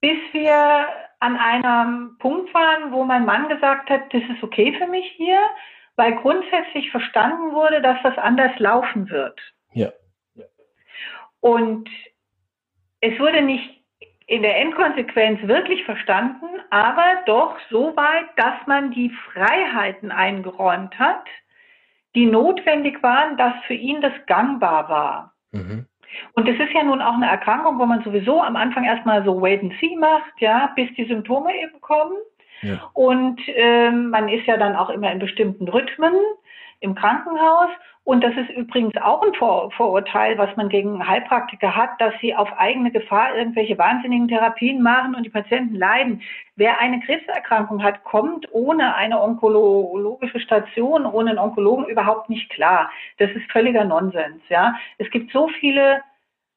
bis wir an einem Punkt waren, wo mein Mann gesagt hat, das ist okay für mich hier, weil grundsätzlich verstanden wurde, dass das anders laufen wird. Ja. ja. Und es wurde nicht in der Endkonsequenz wirklich verstanden, aber doch so weit, dass man die Freiheiten eingeräumt hat, die notwendig waren, dass für ihn das gangbar war. Mhm. Und es ist ja nun auch eine Erkrankung, wo man sowieso am Anfang erstmal so Wait and See macht, ja, bis die Symptome eben kommen. Ja. Und ähm, man ist ja dann auch immer in bestimmten Rhythmen im Krankenhaus. Und das ist übrigens auch ein Vor Vorurteil, was man gegen Heilpraktiker hat, dass sie auf eigene Gefahr irgendwelche wahnsinnigen Therapien machen und die Patienten leiden. Wer eine Krebserkrankung hat, kommt ohne eine onkologische Station, ohne einen Onkologen überhaupt nicht klar. Das ist völliger Nonsens. Ja, es gibt so viele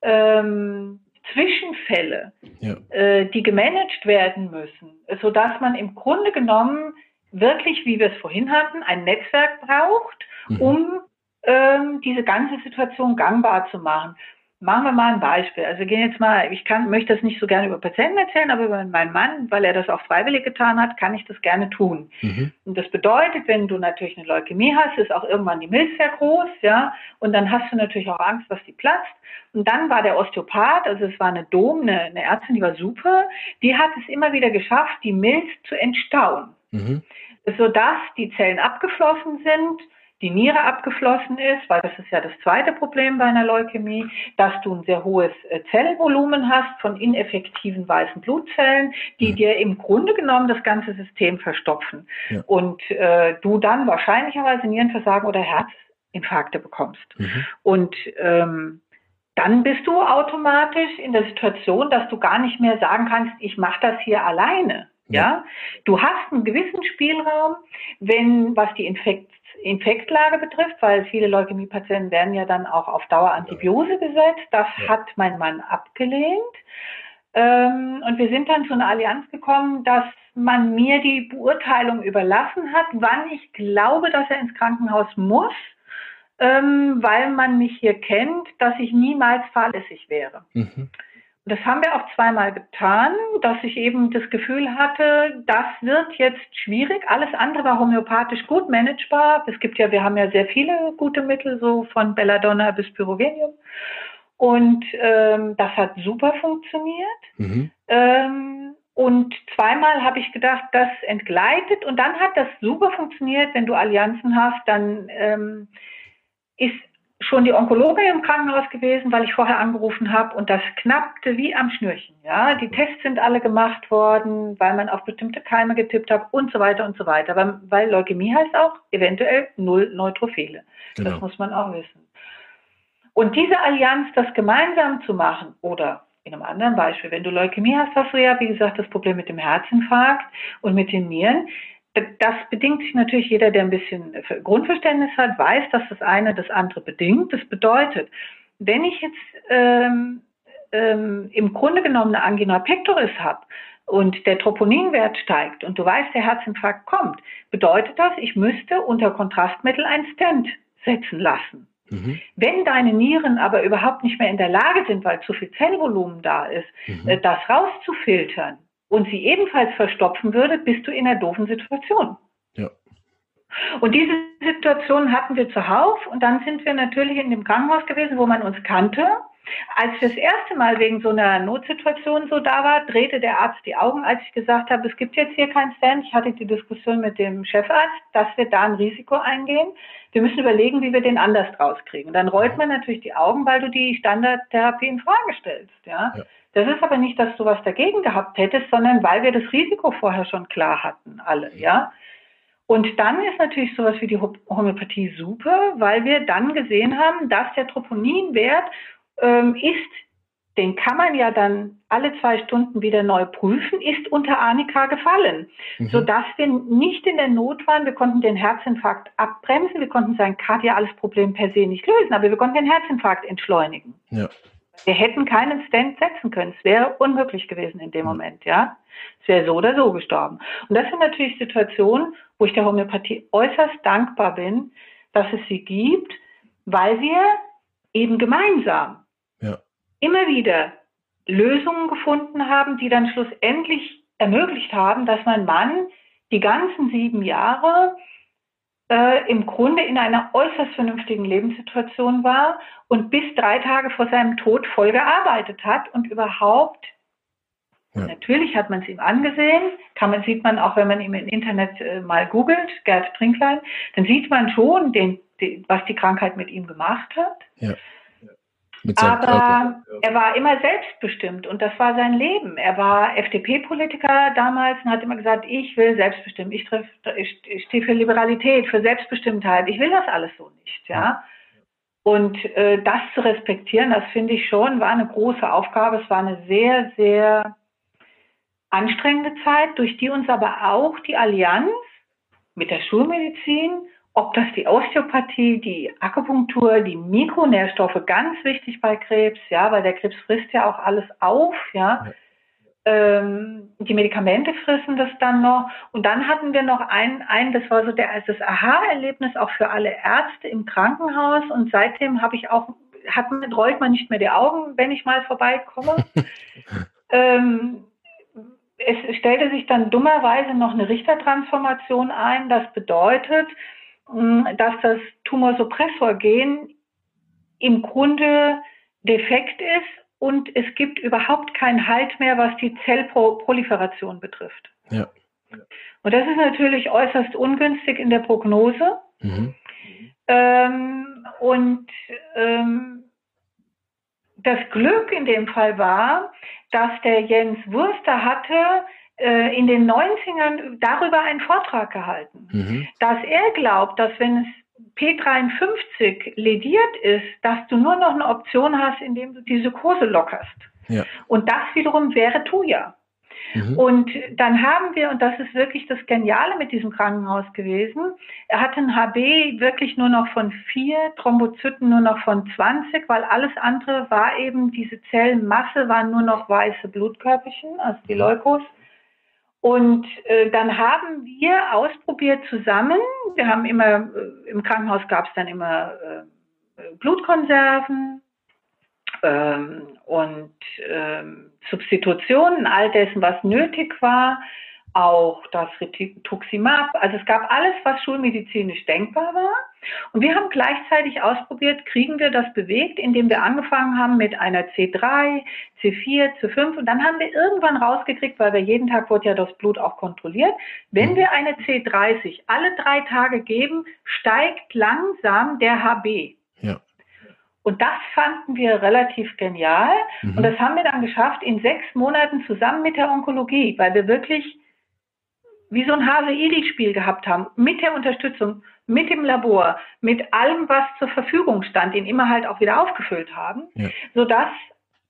ähm, Zwischenfälle, ja. äh, die gemanagt werden müssen, sodass man im Grunde genommen wirklich, wie wir es vorhin hatten, ein Netzwerk braucht, mhm. um ähm, diese ganze Situation gangbar zu machen. Machen wir mal ein Beispiel. Also wir gehen jetzt mal, ich kann, möchte das nicht so gerne über Patienten erzählen, aber über meinen Mann, weil er das auch freiwillig getan hat, kann ich das gerne tun. Mhm. Und das bedeutet, wenn du natürlich eine Leukämie hast, ist auch irgendwann die Milz sehr groß, ja, und dann hast du natürlich auch Angst, dass die platzt. Und dann war der Osteopath, also es war eine Dom, eine, eine Ärztin, die war super, die hat es immer wieder geschafft, die Milz zu entstauen. Mhm. Sodass die Zellen abgeflossen sind, die Niere abgeflossen ist, weil das ist ja das zweite Problem bei einer Leukämie, dass du ein sehr hohes äh, Zellvolumen hast von ineffektiven weißen Blutzellen, die mhm. dir im Grunde genommen das ganze System verstopfen ja. und äh, du dann wahrscheinlicherweise Nierenversagen oder Herzinfarkte bekommst. Mhm. Und ähm, dann bist du automatisch in der Situation, dass du gar nicht mehr sagen kannst, ich mache das hier alleine. Ja. ja, du hast einen gewissen Spielraum, wenn was die Infekt Infektlage betrifft, weil viele Leukämiepatienten werden ja dann auch auf Dauer Antibiose gesetzt. Das ja. hat mein Mann abgelehnt. Ähm, und wir sind dann zu einer Allianz gekommen, dass man mir die Beurteilung überlassen hat, wann ich glaube, dass er ins Krankenhaus muss, ähm, weil man mich hier kennt, dass ich niemals fahrlässig wäre. Mhm. Das haben wir auch zweimal getan, dass ich eben das Gefühl hatte, das wird jetzt schwierig. Alles andere war homöopathisch gut managebar. Es gibt ja, wir haben ja sehr viele gute Mittel, so von Belladonna bis Pyrogenium. Und ähm, das hat super funktioniert. Mhm. Ähm, und zweimal habe ich gedacht, das entgleitet. Und dann hat das super funktioniert. Wenn du Allianzen hast, dann ähm, ist schon die Onkologin im Krankenhaus gewesen, weil ich vorher angerufen habe und das knappte wie am Schnürchen. Ja, die Tests sind alle gemacht worden, weil man auf bestimmte Keime getippt hat und so weiter und so weiter. Weil, weil Leukämie heißt auch eventuell null Neutrophile. Genau. Das muss man auch wissen. Und diese Allianz, das gemeinsam zu machen oder in einem anderen Beispiel, wenn du Leukämie hast, hast du ja, wie gesagt, das Problem mit dem Herzinfarkt und mit den Nieren das bedingt sich natürlich jeder, der ein bisschen Grundverständnis hat, weiß, dass das eine das andere bedingt. Das bedeutet, wenn ich jetzt ähm, ähm, im Grunde genommen eine Angina pectoris habe und der Troponinwert steigt und du weißt, der Herzinfarkt kommt, bedeutet das, ich müsste unter Kontrastmittel ein Stent setzen lassen. Mhm. Wenn deine Nieren aber überhaupt nicht mehr in der Lage sind, weil zu viel Zellvolumen da ist, mhm. Äh, das rauszufiltern, und sie ebenfalls verstopfen würde, bist du in einer doofen Situation. Ja. Und diese Situation hatten wir zuhauf und dann sind wir natürlich in dem Krankenhaus gewesen, wo man uns kannte. Als wir das erste Mal wegen so einer Notsituation so da war, drehte der Arzt die Augen, als ich gesagt habe, es gibt jetzt hier keinen Stand. Ich hatte die Diskussion mit dem Chefarzt, dass wir da ein Risiko eingehen. Wir müssen überlegen, wie wir den anders rauskriegen. dann rollt man natürlich die Augen, weil du die Standardtherapie in Frage stellst. Ja? ja. Das ist aber nicht, dass du was dagegen gehabt hättest, sondern weil wir das Risiko vorher schon klar hatten, alle, ja. Und dann ist natürlich sowas wie die Homöopathie super, weil wir dann gesehen haben, dass der Troponinwert ähm, ist, den kann man ja dann alle zwei Stunden wieder neu prüfen, ist unter Arnika gefallen, mhm. sodass wir nicht in der Not waren. Wir konnten den Herzinfarkt abbremsen, wir konnten sein kardiales Problem per se nicht lösen, aber wir konnten den Herzinfarkt entschleunigen. Ja. Wir hätten keinen Stand setzen können. Es wäre unmöglich gewesen in dem hm. Moment, ja. Es wäre so oder so gestorben. Und das sind natürlich Situationen, wo ich der Homöopathie äußerst dankbar bin, dass es sie gibt, weil wir eben gemeinsam. Immer wieder Lösungen gefunden haben, die dann schlussendlich ermöglicht haben, dass mein Mann die ganzen sieben Jahre äh, im Grunde in einer äußerst vernünftigen Lebenssituation war und bis drei Tage vor seinem Tod voll gearbeitet hat und überhaupt ja. Natürlich hat man es ihm angesehen, kann man, sieht man auch, wenn man ihm im Internet äh, mal googelt, Gerd Trinklein, dann sieht man schon, den, den, was die Krankheit mit ihm gemacht hat. Ja. Aber er war immer selbstbestimmt und das war sein Leben. Er war FDP-Politiker damals und hat immer gesagt, ich will selbstbestimmt, ich, ich, ich stehe für Liberalität, für Selbstbestimmtheit, ich will das alles so nicht, ja. Und äh, das zu respektieren, das finde ich schon, war eine große Aufgabe. Es war eine sehr, sehr anstrengende Zeit, durch die uns aber auch die Allianz mit der Schulmedizin ob das die Osteopathie, die Akupunktur, die Mikronährstoffe, ganz wichtig bei Krebs, ja, weil der Krebs frisst ja auch alles auf, ja. ja. Ähm, die Medikamente frissen das dann noch. Und dann hatten wir noch ein, ein das war so der, das Aha-Erlebnis auch für alle Ärzte im Krankenhaus. Und seitdem habe ich auch, hat man, rollt man nicht mehr die Augen, wenn ich mal vorbeikomme. *laughs* ähm, es stellte sich dann dummerweise noch eine Richtertransformation ein. Das bedeutet, dass das Tumorsuppressorgen im Grunde defekt ist und es gibt überhaupt keinen Halt mehr, was die Zellproliferation betrifft. Ja. Und das ist natürlich äußerst ungünstig in der Prognose. Mhm. Ähm, und ähm, das Glück in dem Fall war, dass der Jens Wurster hatte äh, in den 90ern darüber einen Vortrag gehalten, mhm. dass er glaubt, dass wenn es P53 lediert ist, dass du nur noch eine Option hast, indem du diese Kurse lockerst. Ja. Und das wiederum wäre Tuya. Mhm. Und dann haben wir, und das ist wirklich das Geniale mit diesem Krankenhaus gewesen, er hatte ein HB wirklich nur noch von vier, Thrombozyten nur noch von 20, weil alles andere war eben, diese Zellmasse waren nur noch weiße Blutkörperchen, also die mhm. Leukos. Und äh, dann haben wir ausprobiert zusammen. Wir haben immer, äh, im Krankenhaus gab es dann immer äh, Blutkonserven. ähm, und ähm, Substitutionen, all dessen, was nötig war, auch das Rituximab. Also es gab alles, was schulmedizinisch denkbar war. Und wir haben gleichzeitig ausprobiert, kriegen wir das bewegt, indem wir angefangen haben mit einer C3, C4, C5 und dann haben wir irgendwann rausgekriegt, weil wir jeden Tag wurde ja das Blut auch kontrolliert, wenn mhm. wir eine C30 alle drei Tage geben, steigt langsam der HB. Ja. Und das fanden wir relativ genial. Mhm. Und das haben wir dann geschafft in sechs Monaten zusammen mit der Onkologie, weil wir wirklich wie so ein Hase-Igel-Spiel gehabt haben, mit der Unterstützung, mit dem Labor, mit allem, was zur Verfügung stand, den immer halt auch wieder aufgefüllt haben, ja. sodass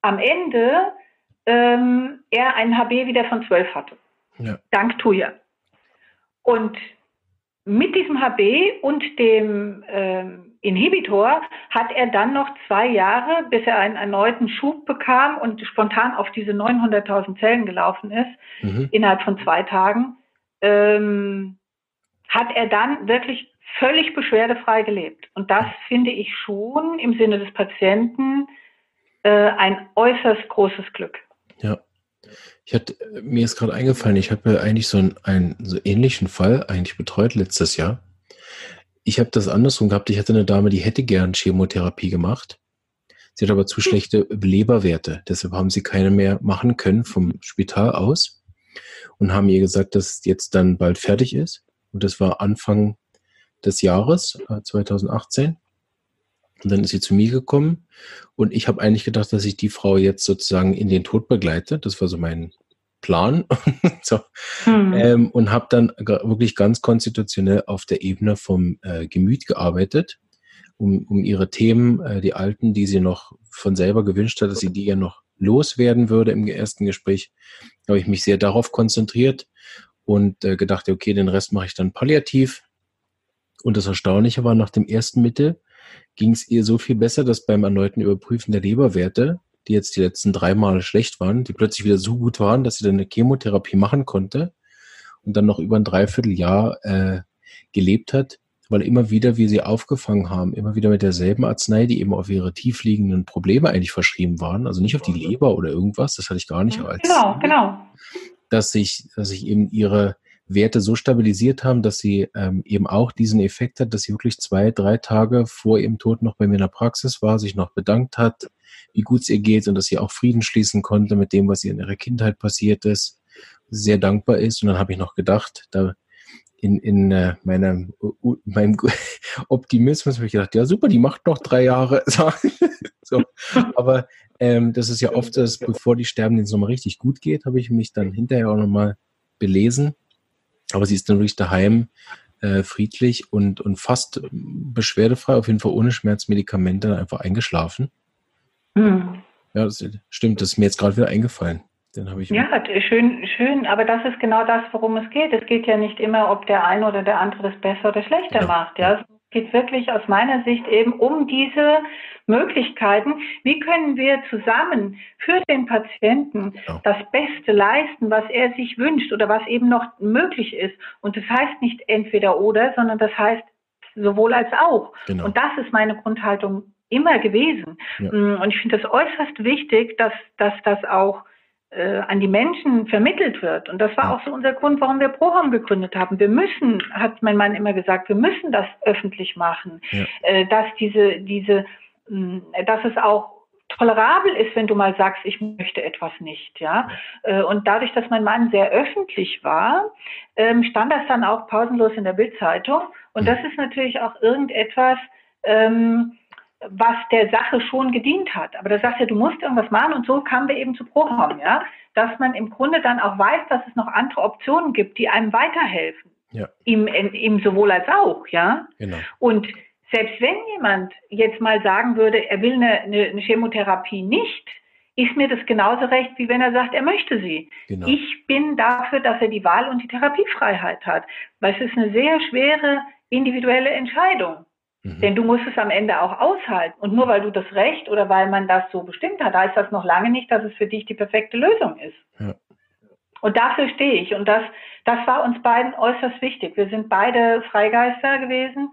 am Ende ähm, er einen HB wieder von 12 hatte. Ja. Dank Tuya. Und mit diesem HB und dem ähm, Inhibitor hat er dann noch zwei Jahre, bis er einen erneuten Schub bekam und spontan auf diese 900.000 Zellen gelaufen ist, mhm. innerhalb von zwei Tagen, ähm, hat er dann wirklich völlig beschwerdefrei gelebt. Und das finde ich schon im Sinne des Patienten äh, ein äußerst großes Glück. Ja. Ich hatte, mir ist gerade eingefallen, ich habe eigentlich so einen, einen so ähnlichen Fall eigentlich betreut letztes Jahr. Ich habe das andersrum gehabt. Ich hatte eine Dame, die hätte gern Chemotherapie gemacht. Sie hat aber zu hm. schlechte Leberwerte. Deshalb haben sie keine mehr machen können vom Spital aus und haben ihr gesagt, dass es jetzt dann bald fertig ist. Und das war Anfang des Jahres, 2018. Äh, und dann ist sie zu mir gekommen und ich habe eigentlich gedacht, dass ich die Frau jetzt sozusagen in den Tod begleite. Das war so mein Plan. *laughs* so. Hm. Ähm, und habe dann wirklich ganz konstitutionell auf der Ebene vom äh, Gemüt gearbeitet, um, um ihre Themen, äh, die alten, die sie noch von selber gewünscht hat, dass sie die ja noch loswerden würde im ersten Gespräch, habe ich mich sehr darauf konzentriert und äh, gedacht, okay, den Rest mache ich dann palliativ. Und das Erstaunliche war, nach dem ersten Mittel ging es ihr so viel besser, dass beim erneuten Überprüfen der Leberwerte, die jetzt die letzten drei Mal schlecht waren, die plötzlich wieder so gut waren, dass sie dann eine Chemotherapie machen konnte und dann noch über ein Dreivierteljahr äh, gelebt hat, weil immer wieder wir sie aufgefangen haben, immer wieder mit derselben Arznei, die eben auf ihre tiefliegenden Probleme eigentlich verschrieben waren, also nicht auf die Leber oder irgendwas, das hatte ich gar nicht als Genau, genau. Dass sich, dass sich eben ihre Werte so stabilisiert haben, dass sie ähm, eben auch diesen Effekt hat, dass sie wirklich zwei, drei Tage vor ihrem Tod noch bei mir in der Praxis war, sich noch bedankt hat, wie gut es ihr geht und dass sie auch Frieden schließen konnte mit dem, was ihr in ihrer Kindheit passiert ist, sehr dankbar ist. Und dann habe ich noch gedacht, da in, in äh, meinem, uh, meinem *laughs* Optimismus habe ich gedacht, ja super, die macht noch drei Jahre. *laughs* so. Aber ähm, das ist ja oft, dass bevor die sterben, denen es nochmal richtig gut geht, habe ich mich dann hinterher auch nochmal belesen. Aber sie ist dann wirklich daheim äh, friedlich und, und fast beschwerdefrei, auf jeden Fall ohne Schmerzmedikamente, einfach eingeschlafen. Hm. Ja, das stimmt, das ist mir jetzt gerade wieder eingefallen. Den habe ich. Ja, schön, schön, aber das ist genau das, worum es geht. Es geht ja nicht immer, ob der eine oder der andere das besser oder schlechter ja. macht. Ja, es geht wirklich aus meiner Sicht eben um diese Möglichkeiten. Wie können wir zusammen für den Patienten ja. das Beste leisten, was er sich wünscht oder was eben noch möglich ist? Und das heißt nicht entweder oder, sondern das heißt sowohl als auch. Genau. Und das ist meine Grundhaltung immer gewesen. Ja. Und ich finde das äußerst wichtig, dass, dass das auch äh, an die Menschen vermittelt wird. Und das war auch so unser Grund, warum wir Prohom gegründet haben. Wir müssen, hat mein Mann immer gesagt, wir müssen das öffentlich machen, ja. äh, dass diese, diese, mh, dass es auch tolerabel ist, wenn du mal sagst, ich möchte etwas nicht, ja. Äh, und dadurch, dass mein Mann sehr öffentlich war, ähm, stand das dann auch pausenlos in der Bildzeitung. Und das ist natürlich auch irgendetwas, ähm, was der Sache schon gedient hat. Aber da sagst du, du musst irgendwas machen und so kamen wir eben zu Prohom, ja, dass man im Grunde dann auch weiß, dass es noch andere Optionen gibt, die einem weiterhelfen. Ja. Ihm, ihm sowohl als auch, ja. Genau. Und selbst wenn jemand jetzt mal sagen würde, er will eine, eine, eine Chemotherapie nicht, ist mir das genauso recht, wie wenn er sagt, er möchte sie. Genau. Ich bin dafür, dass er die Wahl und die Therapiefreiheit hat, weil es ist eine sehr schwere individuelle Entscheidung. Mhm. Denn du musst es am Ende auch aushalten. Und nur weil du das Recht oder weil man das so bestimmt hat, heißt das noch lange nicht, dass es für dich die perfekte Lösung ist. Ja. Und dafür stehe ich. Und das, das war uns beiden äußerst wichtig. Wir sind beide Freigeister gewesen.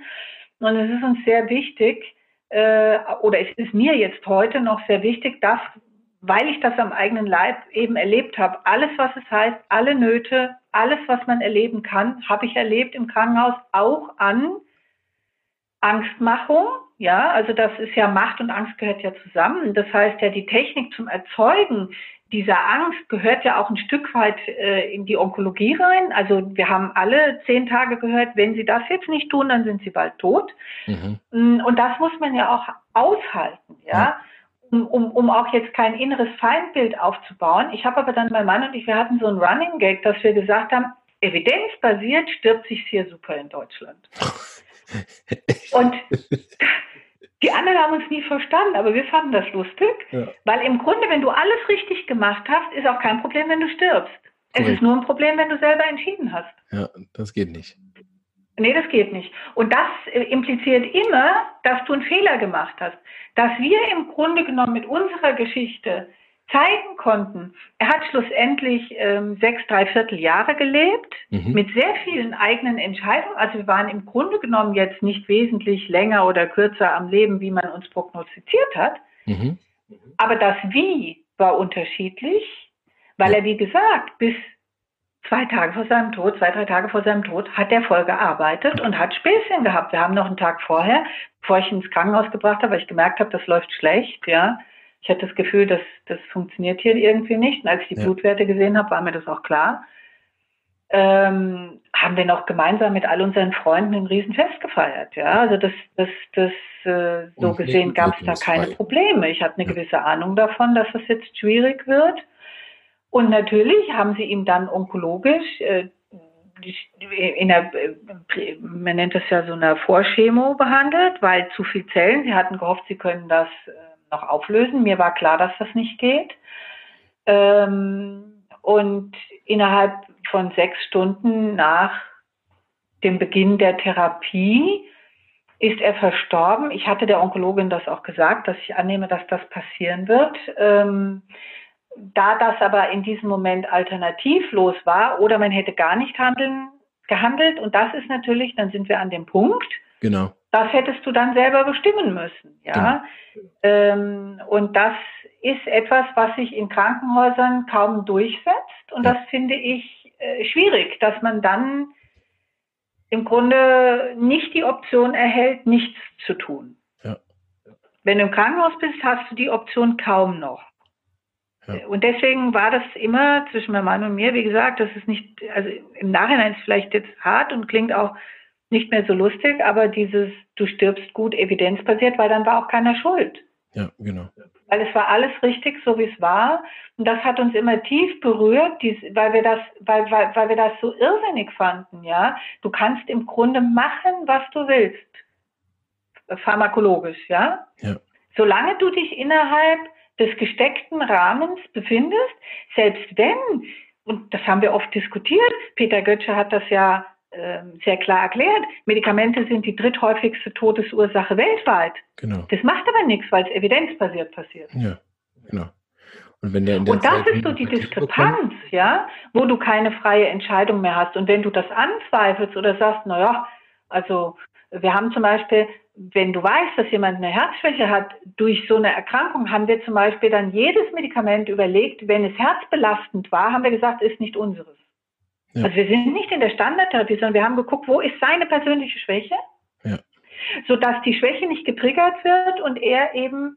Und es ist uns sehr wichtig, äh, oder es ist mir jetzt heute noch sehr wichtig, dass, weil ich das am eigenen Leib eben erlebt habe, alles, was es heißt, alle Nöte, alles, was man erleben kann, habe ich erlebt im Krankenhaus, auch an Angstmachung. Ja, also das ist ja Macht und Angst gehört ja zusammen. Das heißt ja, die Technik zum Erzeugen dieser Angst gehört ja auch ein Stück weit äh, in die Onkologie rein. Also wir haben alle zehn Tage gehört, wenn Sie das jetzt nicht tun, dann sind Sie bald tot. Mhm. Mm, und das muss man ja auch aushalten, ja. Um, um, um auch jetzt kein inneres Feindbild aufzubauen. Ich habe aber dann mein Mann und ich, wir hatten so ein Running Gag, dass wir gesagt haben, evidenzbasiert stirbt sich hier super in Deutschland. *laughs* und die anderen haben uns nie verstanden, aber wir fanden das lustig, ja. weil im Grunde, wenn du alles richtig gemacht hast, ist auch kein Problem, wenn du stirbst. Es ist nur ein Problem, wenn du selber entschieden hast. Ja, das geht nicht. Nee, das geht nicht. Und das äh, impliziert immer, dass du einen Fehler gemacht hast. Dass wir im Grunde genommen mit unserer Geschichte zeigen konnten. Er hat schlussendlich ähm, sechs, dreiviertel Jahre gelebt, mhm. mit sehr vielen eigenen Entscheidungen. Also wir waren im Grunde genommen jetzt nicht wesentlich länger oder kürzer am Leben, wie man uns prognostiziert hat. Mhm. Aber das Wie war unterschiedlich, weil ja. er, wie gesagt, bis zwei Tage vor seinem Tod, zwei, drei Tage vor seinem Tod, hat er voll gearbeitet und hat Späßchen gehabt. Wir haben noch einen Tag vorher, bevor ich ihn ins Krankenhaus gebracht habe, weil ich gemerkt habe, das läuft schlecht, ja, ich hatte das Gefühl, dass das funktioniert hier irgendwie nicht. Und als ich die ja. Blutwerte gesehen habe, war mir das auch klar. Ähm, haben wir noch gemeinsam mit all unseren Freunden ein Riesenfest gefeiert. Ja, also das, das, das äh, so Und gesehen gab es da keine frei. Probleme. Ich hatte eine ja. gewisse Ahnung davon, dass das jetzt schwierig wird. Und natürlich haben sie ihm dann onkologisch äh, in der, man nennt das ja so eine Vorchemo behandelt, weil zu viel Zellen. Sie hatten gehofft, sie können das äh, noch auflösen. Mir war klar, dass das nicht geht. Ähm, und innerhalb von sechs Stunden nach dem Beginn der Therapie ist er verstorben. Ich hatte der Onkologin das auch gesagt, dass ich annehme, dass das passieren wird. Ähm, da das aber in diesem Moment alternativlos war oder man hätte gar nicht handeln, gehandelt, und das ist natürlich, dann sind wir an dem Punkt, genau. Das hättest du dann selber bestimmen müssen, ja. Genau. Ähm, und das ist etwas, was sich in Krankenhäusern kaum durchsetzt. Und ja. das finde ich äh, schwierig, dass man dann im Grunde nicht die Option erhält, nichts zu tun. Ja. Wenn du im Krankenhaus bist, hast du die Option kaum noch. Ja. Und deswegen war das immer zwischen meinem Mann und mir, wie gesagt, das ist nicht, also im Nachhinein ist vielleicht jetzt hart und klingt auch nicht mehr so lustig, aber dieses du stirbst gut evidenzbasiert, weil dann war auch keiner schuld. Ja, genau. Weil es war alles richtig, so wie es war. Und das hat uns immer tief berührt, dies, weil wir das, weil, weil, weil wir das so irrsinnig fanden, ja. Du kannst im Grunde machen, was du willst. Pharmakologisch, ja. Ja. Solange du dich innerhalb des gesteckten Rahmens befindest, selbst wenn, und das haben wir oft diskutiert, Peter Götze hat das ja sehr klar erklärt, Medikamente sind die dritthäufigste Todesursache weltweit. Genau. Das macht aber nichts, weil es evidenzbasiert passiert. Ja, genau. Und, wenn der in der und das Zeit ist so die Diskrepanz, bekommt, ja, wo du keine freie Entscheidung mehr hast. Und wenn du das anzweifelst oder sagst, naja, also wir haben zum Beispiel, wenn du weißt, dass jemand eine Herzschwäche hat, durch so eine Erkrankung haben wir zum Beispiel dann jedes Medikament überlegt, wenn es herzbelastend war, haben wir gesagt, ist nicht unseres. Ja. Also wir sind nicht in der Standardtherapie, sondern wir haben geguckt, wo ist seine persönliche Schwäche, ja. sodass die Schwäche nicht getriggert wird und er eben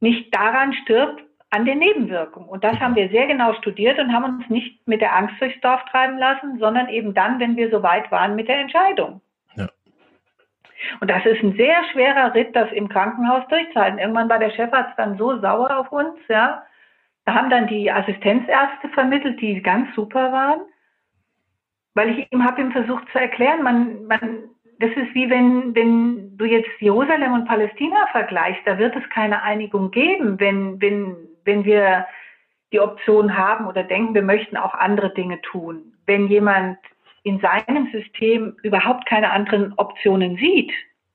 nicht daran stirbt, an den Nebenwirkungen. Und das genau. haben wir sehr genau studiert und haben uns nicht mit der Angst durchs Dorf treiben lassen, sondern eben dann, wenn wir so weit waren mit der Entscheidung. Ja. Und das ist ein sehr schwerer Ritt, das im Krankenhaus durchzuhalten. Irgendwann war der Chefarzt dann so sauer auf uns, ja. Da haben dann die Assistenzärzte vermittelt, die ganz super waren weil ich ihm habe ihm versucht zu erklären, man, man, das ist wie wenn, wenn du jetzt Jerusalem und Palästina vergleichst, da wird es keine Einigung geben, wenn, wenn, wenn wir die Option haben oder denken, wir möchten auch andere Dinge tun. Wenn jemand in seinem System überhaupt keine anderen Optionen sieht.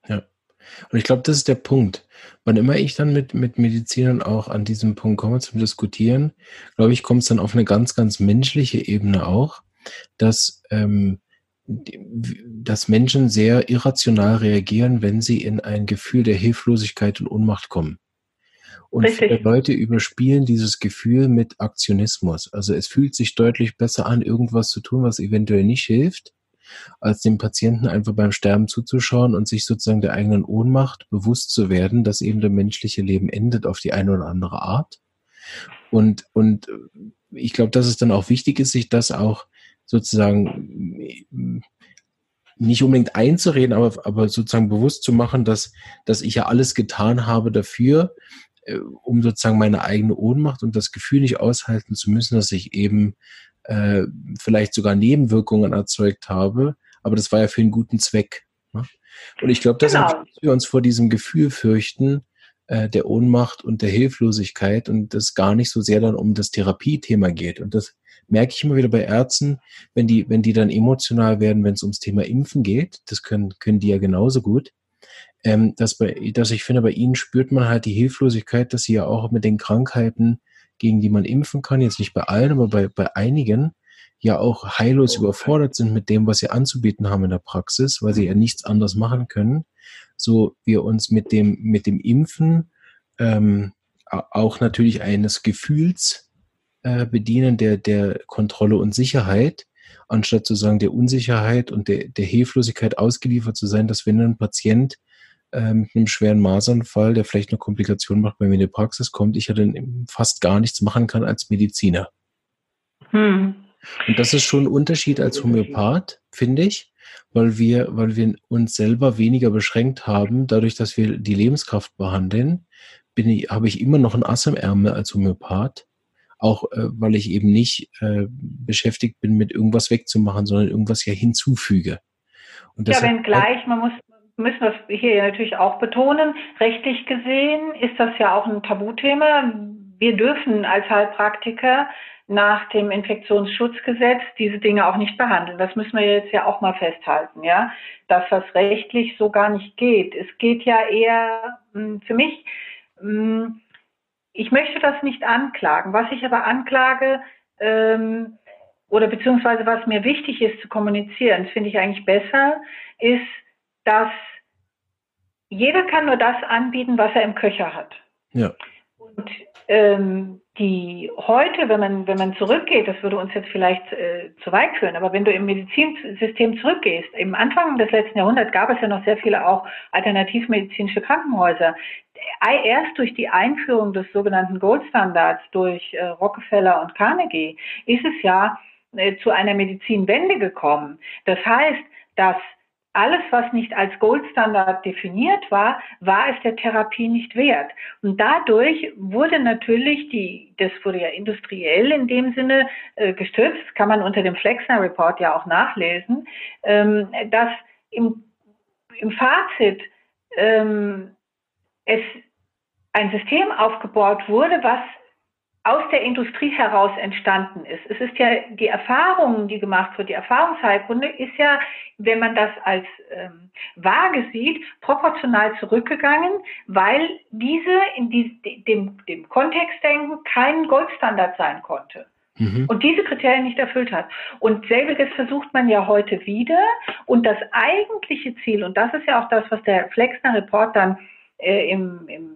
Ja. Und ich glaube, das ist der Punkt. Wann immer ich dann mit, mit Medizinern auch an diesem Punkt komme zum Diskutieren, glaube ich, kommt es dann auf eine ganz, ganz menschliche Ebene auch dass ähm, dass Menschen sehr irrational reagieren, wenn sie in ein Gefühl der Hilflosigkeit und Ohnmacht kommen. Und Richtig. viele Leute überspielen dieses Gefühl mit Aktionismus. Also es fühlt sich deutlich besser an, irgendwas zu tun, was eventuell nicht hilft, als dem Patienten einfach beim Sterben zuzuschauen und sich sozusagen der eigenen Ohnmacht bewusst zu werden, dass eben der menschliche Leben endet auf die eine oder andere Art. Und, und ich glaube, dass es dann auch wichtig ist, sich das auch sozusagen nicht unbedingt einzureden, aber, aber sozusagen bewusst zu machen, dass, dass ich ja alles getan habe dafür, äh, um sozusagen meine eigene Ohnmacht und das Gefühl nicht aushalten zu müssen, dass ich eben äh, vielleicht sogar Nebenwirkungen erzeugt habe. Aber das war ja für einen guten Zweck. Ne? Und ich glaube, dass genau. wir uns vor diesem Gefühl fürchten, äh, der Ohnmacht und der Hilflosigkeit und das gar nicht so sehr dann um das Therapiethema geht. Und das merke ich immer wieder bei Ärzten, wenn die, wenn die dann emotional werden, wenn es ums Thema Impfen geht, das können, können die ja genauso gut, ähm, dass, bei, dass ich finde, bei ihnen spürt man halt die Hilflosigkeit, dass sie ja auch mit den Krankheiten, gegen die man impfen kann, jetzt nicht bei allen, aber bei, bei einigen, ja auch heillos überfordert sind mit dem, was sie anzubieten haben in der Praxis, weil sie ja nichts anderes machen können. So wir uns mit dem, mit dem Impfen ähm, auch natürlich eines Gefühls äh, bedienen der, der Kontrolle und Sicherheit, anstatt zu sagen, der Unsicherheit und der, der Hilflosigkeit ausgeliefert zu sein, dass wenn ein Patient äh, mit einem schweren Masernfall, der vielleicht eine Komplikation macht, bei mir in die Praxis kommt, ich ja dann fast gar nichts machen kann als Mediziner. Hm. Und das ist schon ein Unterschied als Homöopath, finde ich, weil wir, weil wir uns selber weniger beschränkt haben, dadurch, dass wir die Lebenskraft behandeln, bin ich, habe ich immer noch ein Ass im Ärmel als Homöopath auch äh, weil ich eben nicht äh, beschäftigt bin, mit irgendwas wegzumachen, sondern irgendwas ja hinzufüge. Und ja, wenn gleich, man muss müssen wir hier natürlich auch betonen, rechtlich gesehen ist das ja auch ein Tabuthema. Wir dürfen als Heilpraktiker nach dem Infektionsschutzgesetz diese Dinge auch nicht behandeln. Das müssen wir jetzt ja auch mal festhalten, ja, dass das rechtlich so gar nicht geht. Es geht ja eher hm, für mich hm, ich möchte das nicht anklagen. Was ich aber anklage, ähm, oder beziehungsweise was mir wichtig ist zu kommunizieren, das finde ich eigentlich besser, ist, dass jeder kann nur das anbieten, was er im Köcher hat. Ja. Und ähm, die heute, wenn man, wenn man zurückgeht, das würde uns jetzt vielleicht äh, zu weit führen, aber wenn du im Medizinsystem zurückgehst, im Anfang des letzten Jahrhunderts gab es ja noch sehr viele auch alternativmedizinische Krankenhäuser. Erst durch die Einführung des sogenannten Goldstandards durch äh, Rockefeller und Carnegie ist es ja äh, zu einer Medizinwende gekommen. Das heißt, dass alles, was nicht als Goldstandard definiert war, war es der Therapie nicht wert. Und dadurch wurde natürlich die, das wurde ja industriell in dem Sinne äh, gestützt, kann man unter dem Flexner Report ja auch nachlesen, ähm, dass im, im Fazit ähm, es ein System aufgebaut wurde, was aus der Industrie heraus entstanden ist. Es ist ja die Erfahrung, die gemacht wird, die Erfahrungsheilkunde ist ja, wenn man das als ähm, Waage sieht, proportional zurückgegangen, weil diese in die, dem, dem Kontextdenken kein Goldstandard sein konnte. Mhm. Und diese Kriterien nicht erfüllt hat. Und selbiges versucht man ja heute wieder. Und das eigentliche Ziel, und das ist ja auch das, was der Flexner Report dann äh, im, im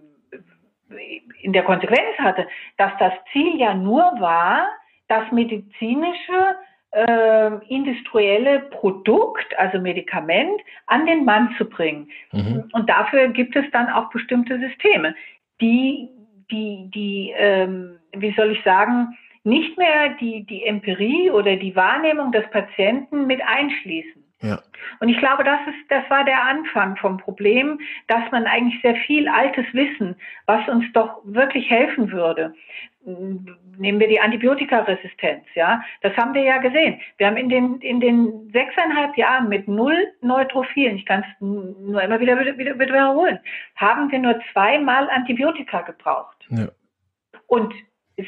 in der Konsequenz hatte, dass das Ziel ja nur war, das medizinische äh, industrielle Produkt, also Medikament, an den Mann zu bringen. Mhm. Und dafür gibt es dann auch bestimmte Systeme, die, die, die, ähm, wie soll ich sagen, nicht mehr die, die Empirie oder die Wahrnehmung des Patienten mit einschließen. Ja. Und ich glaube, das ist, das war der Anfang vom Problem, dass man eigentlich sehr viel altes Wissen, was uns doch wirklich helfen würde. Nehmen wir die Antibiotikaresistenz, ja. Das haben wir ja gesehen. Wir haben in den, in den sechseinhalb Jahren mit null Neutrophilen, ich kann es nur immer wieder, wieder, wieder wiederholen, haben wir nur zweimal Antibiotika gebraucht. Ja. Und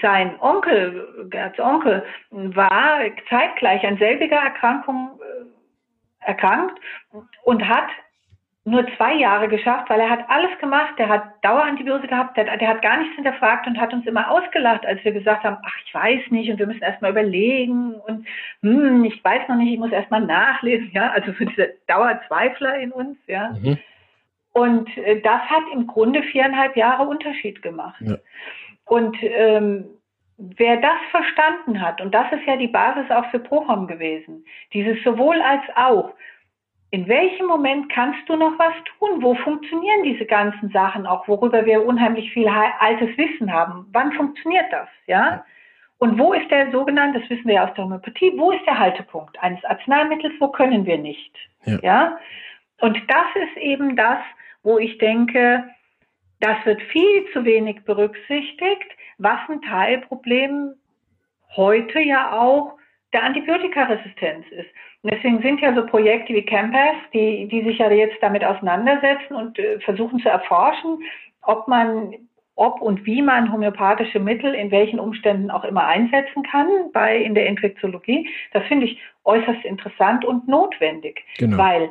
sein Onkel, Gerds Onkel, war zeitgleich an selbiger Erkrankung äh, erkrankt und hat nur zwei Jahre geschafft, weil er hat alles gemacht. Der hat Dauerantibiose gehabt, der, der, hat gar nichts hinterfragt und hat uns immer ausgelacht, als wir gesagt haben, ach, ich weiß nicht und wir müssen erstmal überlegen und hm, ich weiß noch nicht, ich muss erstmal nachlesen, ja, also für diese Dauerzweifler in uns, ja. Mhm. Und äh, das hat im Grunde viereinhalb Jahre Unterschied gemacht. Ja. Und ähm, wer das verstanden hat, und das ist ja die Basis auch für Prohom gewesen, dieses sowohl als auch, in welchem Moment kannst du noch was tun? Wo funktionieren diese ganzen Sachen auch, worüber wir unheimlich viel altes Wissen haben? Wann funktioniert das? Ja? Und wo ist der sogenannte, das wissen wir ja aus der Homöopathie, wo ist der Haltepunkt eines Arzneimittels? Wo können wir nicht? Ja. ja? Und das ist eben das, wo ich denke, das wird viel zu wenig berücksichtigt, was ein Teilproblem heute ja auch der Antibiotikaresistenz ist. Und deswegen sind ja so Projekte wie Campus, die, die sich ja jetzt damit auseinandersetzen und äh, versuchen zu erforschen, ob man, ob und wie man homöopathische Mittel in welchen Umständen auch immer einsetzen kann bei, in der Infektiologie. Das finde ich äußerst interessant und notwendig, genau. weil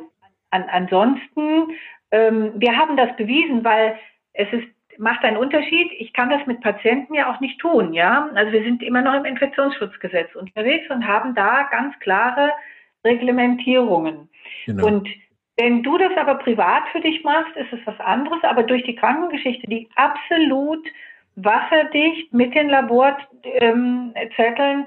an, ansonsten, ähm, wir haben das bewiesen, weil es ist macht einen Unterschied. Ich kann das mit Patienten ja auch nicht tun, ja. Also wir sind immer noch im Infektionsschutzgesetz unterwegs und haben da ganz klare Reglementierungen. Genau. Und wenn du das aber privat für dich machst, ist es was anderes. Aber durch die Krankengeschichte, die absolut wasserdicht mit den Laborzetteln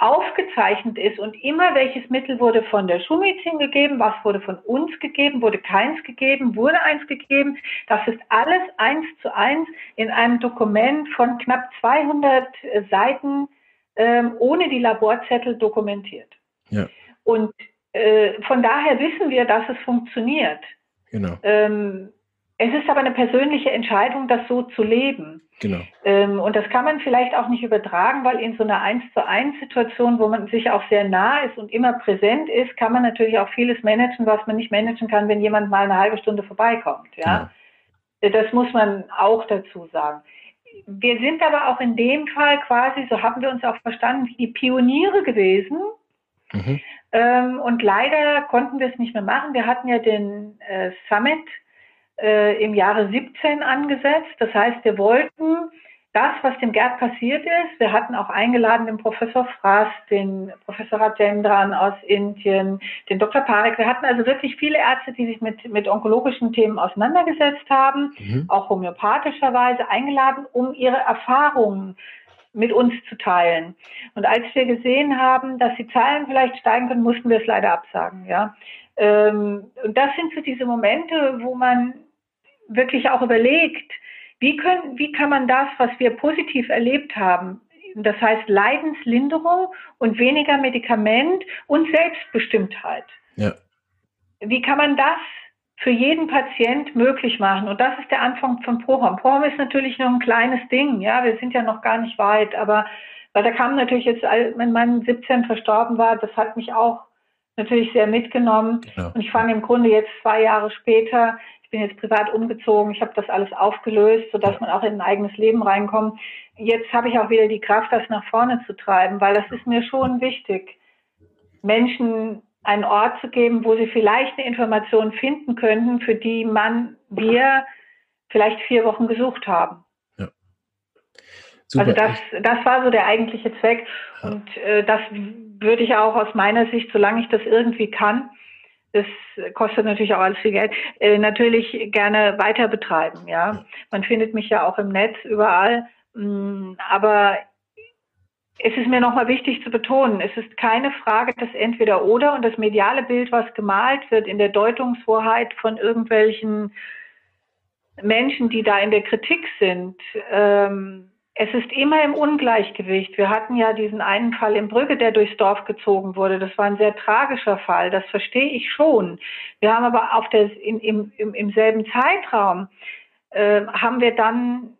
aufgezeichnet ist und immer welches Mittel wurde von der Schulmedizin gegeben, was wurde von uns gegeben, wurde keins gegeben, wurde eins gegeben. Das ist alles eins zu eins in einem Dokument von knapp 200 Seiten ähm, ohne die Laborzettel dokumentiert. Ja. Und äh, von daher wissen wir, dass es funktioniert. Genau. Ähm, es ist aber eine persönliche Entscheidung, das so zu leben. Genau. Ähm, und das kann man vielleicht auch nicht übertragen, weil in so einer Eins zu eins Situation, wo man sich auch sehr nah ist und immer präsent ist, kann man natürlich auch vieles managen, was man nicht managen kann, wenn jemand mal eine halbe Stunde vorbeikommt. Ja, genau. das muss man auch dazu sagen. Wir sind aber auch in dem Fall quasi, so haben wir uns auch verstanden, die Pioniere gewesen, Mhm. Ähm, und leider konnten wir es nicht mehr machen. Wir hatten ja den äh, Summit äh, im Jahre 17 angesetzt. Das heißt, wir wollten das, was dem Gerd passiert ist, wir hatten auch eingeladen den Professor Frass, den Professor Rajendran aus Indien, den Dr. Parek. Wir hatten also wirklich viele Ärzte, die sich mit, mit onkologischen Themen auseinandergesetzt haben, mhm. auch homöopathischerweise eingeladen, um ihre Erfahrungen mit uns zu teilen. Und als wir gesehen haben, dass die Zahlen vielleicht steigen können, mussten wir es leider absagen. Ja. Ähm, und das sind so diese Momente, wo man wirklich auch überlegt, wie, können, wie kann man das, was wir positiv erlebt haben, das heißt Leidenslinderung und weniger Medikament und Selbstbestimmtheit. Ja. Wie kann man das für jeden Patient möglich machen. Und das ist der Anfang von ProHom. ProHom ist natürlich nur ein kleines Ding, ja, wir sind ja noch gar nicht weit, aber weil da kam natürlich jetzt, wenn mein 17 verstorben war, das hat mich auch natürlich sehr mitgenommen. Genau. Und ich fange im Grunde jetzt zwei Jahre später, ich bin jetzt privat umgezogen, ich habe das alles aufgelöst, sodass man auch in ein eigenes Leben reinkommt. Jetzt habe ich auch wieder die Kraft, das nach vorne zu treiben, weil das ist mir schon wichtig, Menschen einen Ort zu geben, wo sie vielleicht eine Information finden könnten, für die man, wir vielleicht vier Wochen gesucht haben. Ja. Also das, das war so der eigentliche Zweck. Ja. Und äh, das würde ich auch aus meiner Sicht, solange ich das irgendwie kann, das kostet natürlich auch alles viel Geld, äh, natürlich gerne weiter betreiben. Ja? Man findet mich ja auch im Netz überall. Mh, mm, aber es ist mir nochmal wichtig zu betonen, es ist keine Frage des Entweder-Oder und das mediale Bild, was gemalt wird in der Deutungshoheit von irgendwelchen Menschen, die da in der Kritik sind. Ähm, es ist immer im Ungleichgewicht. Wir hatten ja diesen einen Fall in Brügge, der durchs Dorf gezogen wurde. Das war ein sehr tragischer Fall. Das verstehe ich schon. Wir haben aber auf der, in, im, im, im selben Zeitraum äh, haben wir dann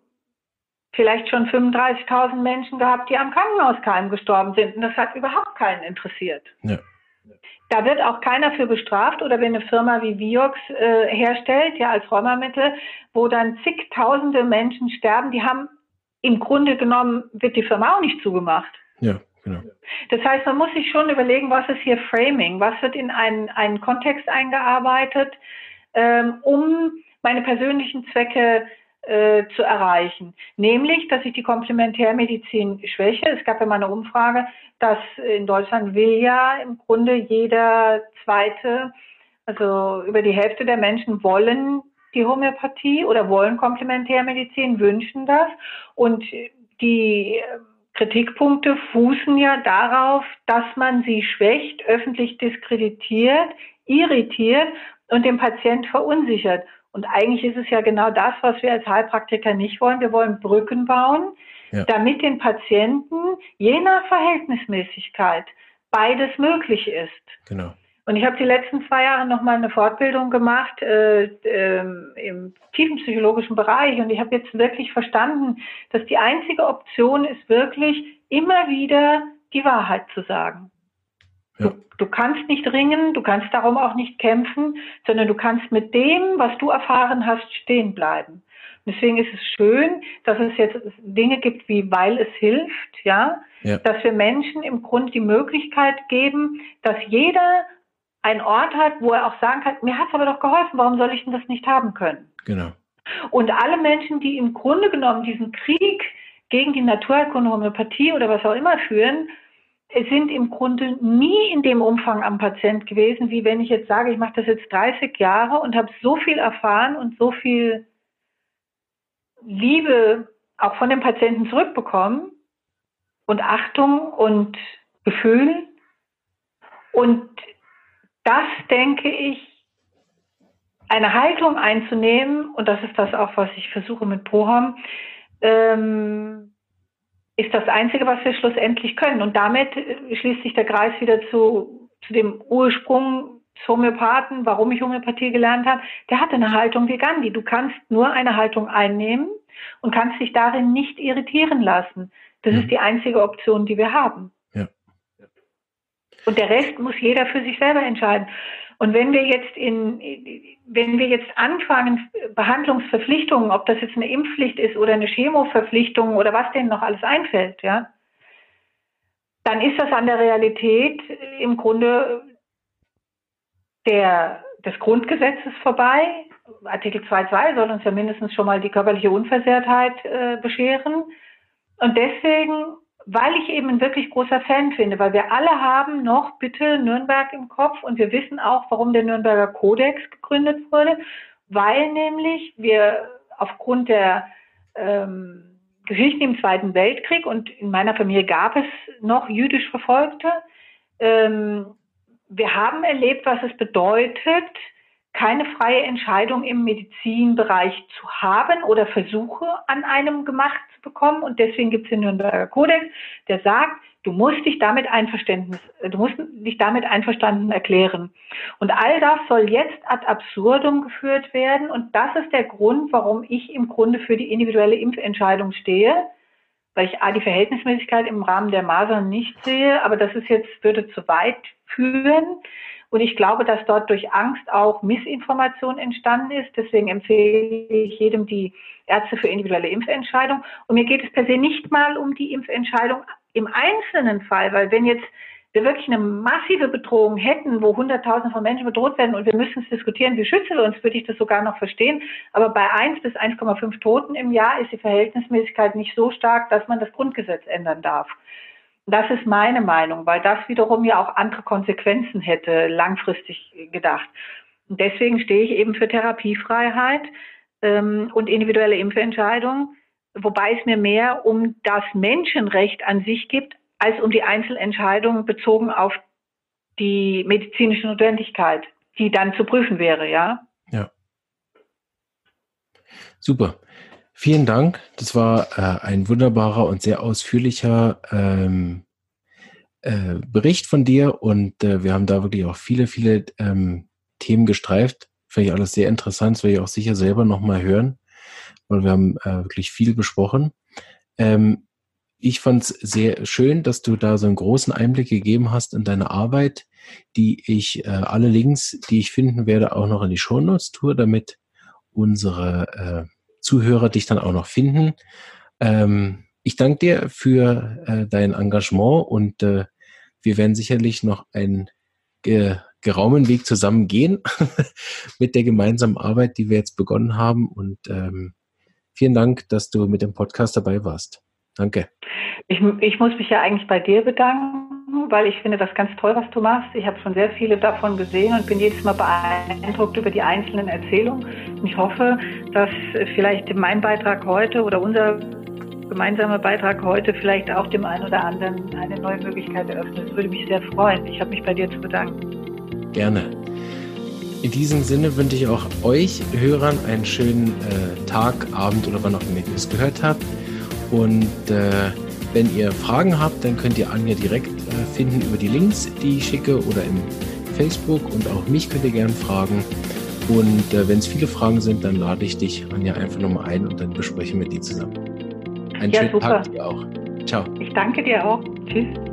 vielleicht schon 35.000 Menschen gehabt, die am Krankenhauskeim gestorben sind. Und das hat überhaupt keinen interessiert. Ja. Da wird auch keiner für bestraft oder wenn eine Firma wie Viox äh, herstellt, ja als Rheummittel, wo dann zigtausende Menschen sterben, die haben im Grunde genommen, wird die Firma auch nicht zugemacht. Ja, genau. Das heißt, man muss sich schon überlegen, was ist hier Framing, was wird in einen, einen Kontext eingearbeitet, ähm, um meine persönlichen Zwecke äh, zu erreichen. Nämlich, dass ich die Komplementärmedizin schwäche. Es gab ja mal eine Umfrage, dass in Deutschland will ja im Grunde jeder zweite, also über die Hälfte der Menschen wollen die Homöopathie oder wollen Komplementärmedizin, wünschen das. Und die äh, Kritikpunkte fußen ja darauf, dass man sie schwächt, öffentlich diskreditiert, irritiert und den Patient verunsichert. Und eigentlich ist es ja genau das, was wir als Heilpraktiker nicht wollen. Wir wollen Brücken bauen, ja. damit den Patienten je nach Verhältnismäßigkeit beides möglich ist. Genau. Und ich habe die letzten zwei Jahre nochmal eine Fortbildung gemacht äh, äh, im tiefenpsychologischen Bereich und ich habe jetzt wirklich verstanden, dass die einzige Option ist wirklich immer wieder die Wahrheit zu sagen. Ja. Du, du kannst nicht ringen, du kannst darum auch nicht kämpfen, sondern du kannst mit dem, was du erfahren hast, stehen bleiben. Deswegen ist es schön, dass es jetzt Dinge gibt wie weil es hilft, ja, ja, dass wir Menschen im Grunde die Möglichkeit geben, dass jeder einen Ort hat, wo er auch sagen kann, mir hat es aber doch geholfen, warum soll ich denn das nicht haben können? Genau. Und alle Menschen, die im Grunde genommen diesen Krieg gegen die Naturheilkunde, Homöopathie oder was auch immer führen, sind im Grunde nie in dem Umfang am Patient gewesen, wie wenn ich jetzt sage, ich mache das jetzt 30 Jahre und habe so viel erfahren und so viel Liebe auch von den Patienten zurückbekommen und Achtung und Gefühl. Und das denke ich, eine Haltung einzunehmen, und das ist das auch, was ich versuche mit Proham, ähm, ist das Einzige, was wir schlussendlich können. Und damit äh, schließt sich der Kreis wieder zu, zu dem Ursprung des Homöopathen, warum ich Homöopathie gelernt habe. Der hatte eine Haltung wie Gandhi. Du kannst nur eine Haltung einnehmen und kannst dich darin nicht irritieren lassen. Das mhm. ist die einzige Option, die wir haben. Und der Rest muss jeder für sich selber entscheiden. Und wenn wir jetzt in, wenn wir jetzt anfangen, Behandlungsverpflichtungen, ob das jetzt eine Impfpflicht ist oder eine Chemoverpflichtung oder was denen noch alles einfällt, ja, dann ist das an der Realität im Grunde der, des Grundgesetzes vorbei. Artikel 2.2 soll uns ja mindestens schon mal die körperliche Unversehrtheit äh, bescheren. Und deswegen weil ich eben ein wirklich großer Fan finde, weil wir alle haben noch bitte Nürnberg im Kopf und wir wissen auch, warum der Nürnberger Kodex gegründet wurde, weil nämlich wir aufgrund der ähm, Geschichten im Zweiten Weltkrieg und in meiner Familie gab es noch jüdisch Verfolgte, ähm, wir haben erlebt, was es bedeutet, keine freie Entscheidung im Medizinbereich zu haben oder Versuche an einem gemacht zu bekommen. Und deswegen gibt es den Nürnberger Kodex, der sagt, du musst dich damit Einverständnis, du musst dich damit einverstanden erklären. Und all das soll jetzt ad absurdum geführt werden. Und das ist der Grund, warum ich im Grunde für die individuelle Impfentscheidung stehe weil ich A, die Verhältnismäßigkeit im Rahmen der Masern nicht sehe, aber das ist jetzt, würde zu weit führen. Und ich glaube, dass dort durch Angst auch Missinformation entstanden ist. Deswegen empfehle ich jedem die Ärzte für individuelle Impfentscheidung. Und mir geht es per se nicht mal um die Impfentscheidung im einzelnen Fall, weil wenn jetzt wir wirklich eine massive Bedrohung hätten, wo Hunderttausende von Menschen bedroht werden und wir müssen es diskutieren, wie schützen wir uns, würde ich das sogar noch verstehen. Aber bei 1 bis 1,5 Toten im Jahr ist die Verhältnismäßigkeit nicht so stark, dass man das Grundgesetz ändern darf. Das ist meine Meinung, weil das wiederum ja auch andere Konsequenzen hätte, langfristig gedacht. Und deswegen stehe ich eben für Therapiefreiheit ähm, und individuelle Impfentscheidungen, wobei es mir mehr um das Menschenrecht an sich gibt, als um die Einzelentscheidung bezogen auf die medizinische Notwendigkeit, die dann zu prüfen wäre, ja. Ja. Super. Vielen Dank. Das war äh, ein wunderbarer und sehr ausführlicher ähm, äh, Bericht von dir und äh, wir haben da wirklich auch viele, viele ähm, Themen gestreift. Finde ich alles sehr interessant. Das werde ich auch sicher selber nochmal hören, weil wir haben äh, wirklich viel besprochen. Ähm, ich fand es sehr schön, dass du da so einen großen Einblick gegeben hast in deine Arbeit, die ich äh, alle Links, die ich finden werde, auch noch in die Shownotes tue, damit unsere äh, Zuhörer dich dann auch noch finden. Ähm, ich danke dir für äh, dein Engagement und äh, wir werden sicherlich noch ein äh, geraumen Weg zusammen gehen *laughs* mit der gemeinsamen Arbeit, die wir jetzt begonnen haben. Und ähm, vielen Dank, dass du mit dem Podcast dabei warst. Danke. Ich, ich muss mich ja eigentlich bei dir bedanken, weil ich finde das ganz toll, was du machst. Ich habe schon sehr viele davon gesehen und bin jedes Mal beeindruckt über die einzelnen Erzählungen. Und ich hoffe, dass vielleicht mein Beitrag heute oder unser gemeinsamer Beitrag heute vielleicht auch dem einen oder anderen eine neue Möglichkeit eröffnet. Das würde mich sehr freuen. Ich habe mich bei dir zu bedanken. Gerne. In diesem Sinne wünsche ich auch euch Hörern einen schönen äh, Tag, Abend oder wann auch immer ihr es gehört habt. Und äh, wenn ihr Fragen habt, dann könnt ihr Anja direkt äh, finden über die Links, die ich schicke oder im Facebook und auch mich könnt ihr gerne fragen. Und äh, wenn es viele Fragen sind, dann lade ich dich, Anja, einfach nochmal ein und dann besprechen wir die zusammen. Einen ja, schönen super. Tag dir auch. Ciao. Ich danke dir auch. Tschüss.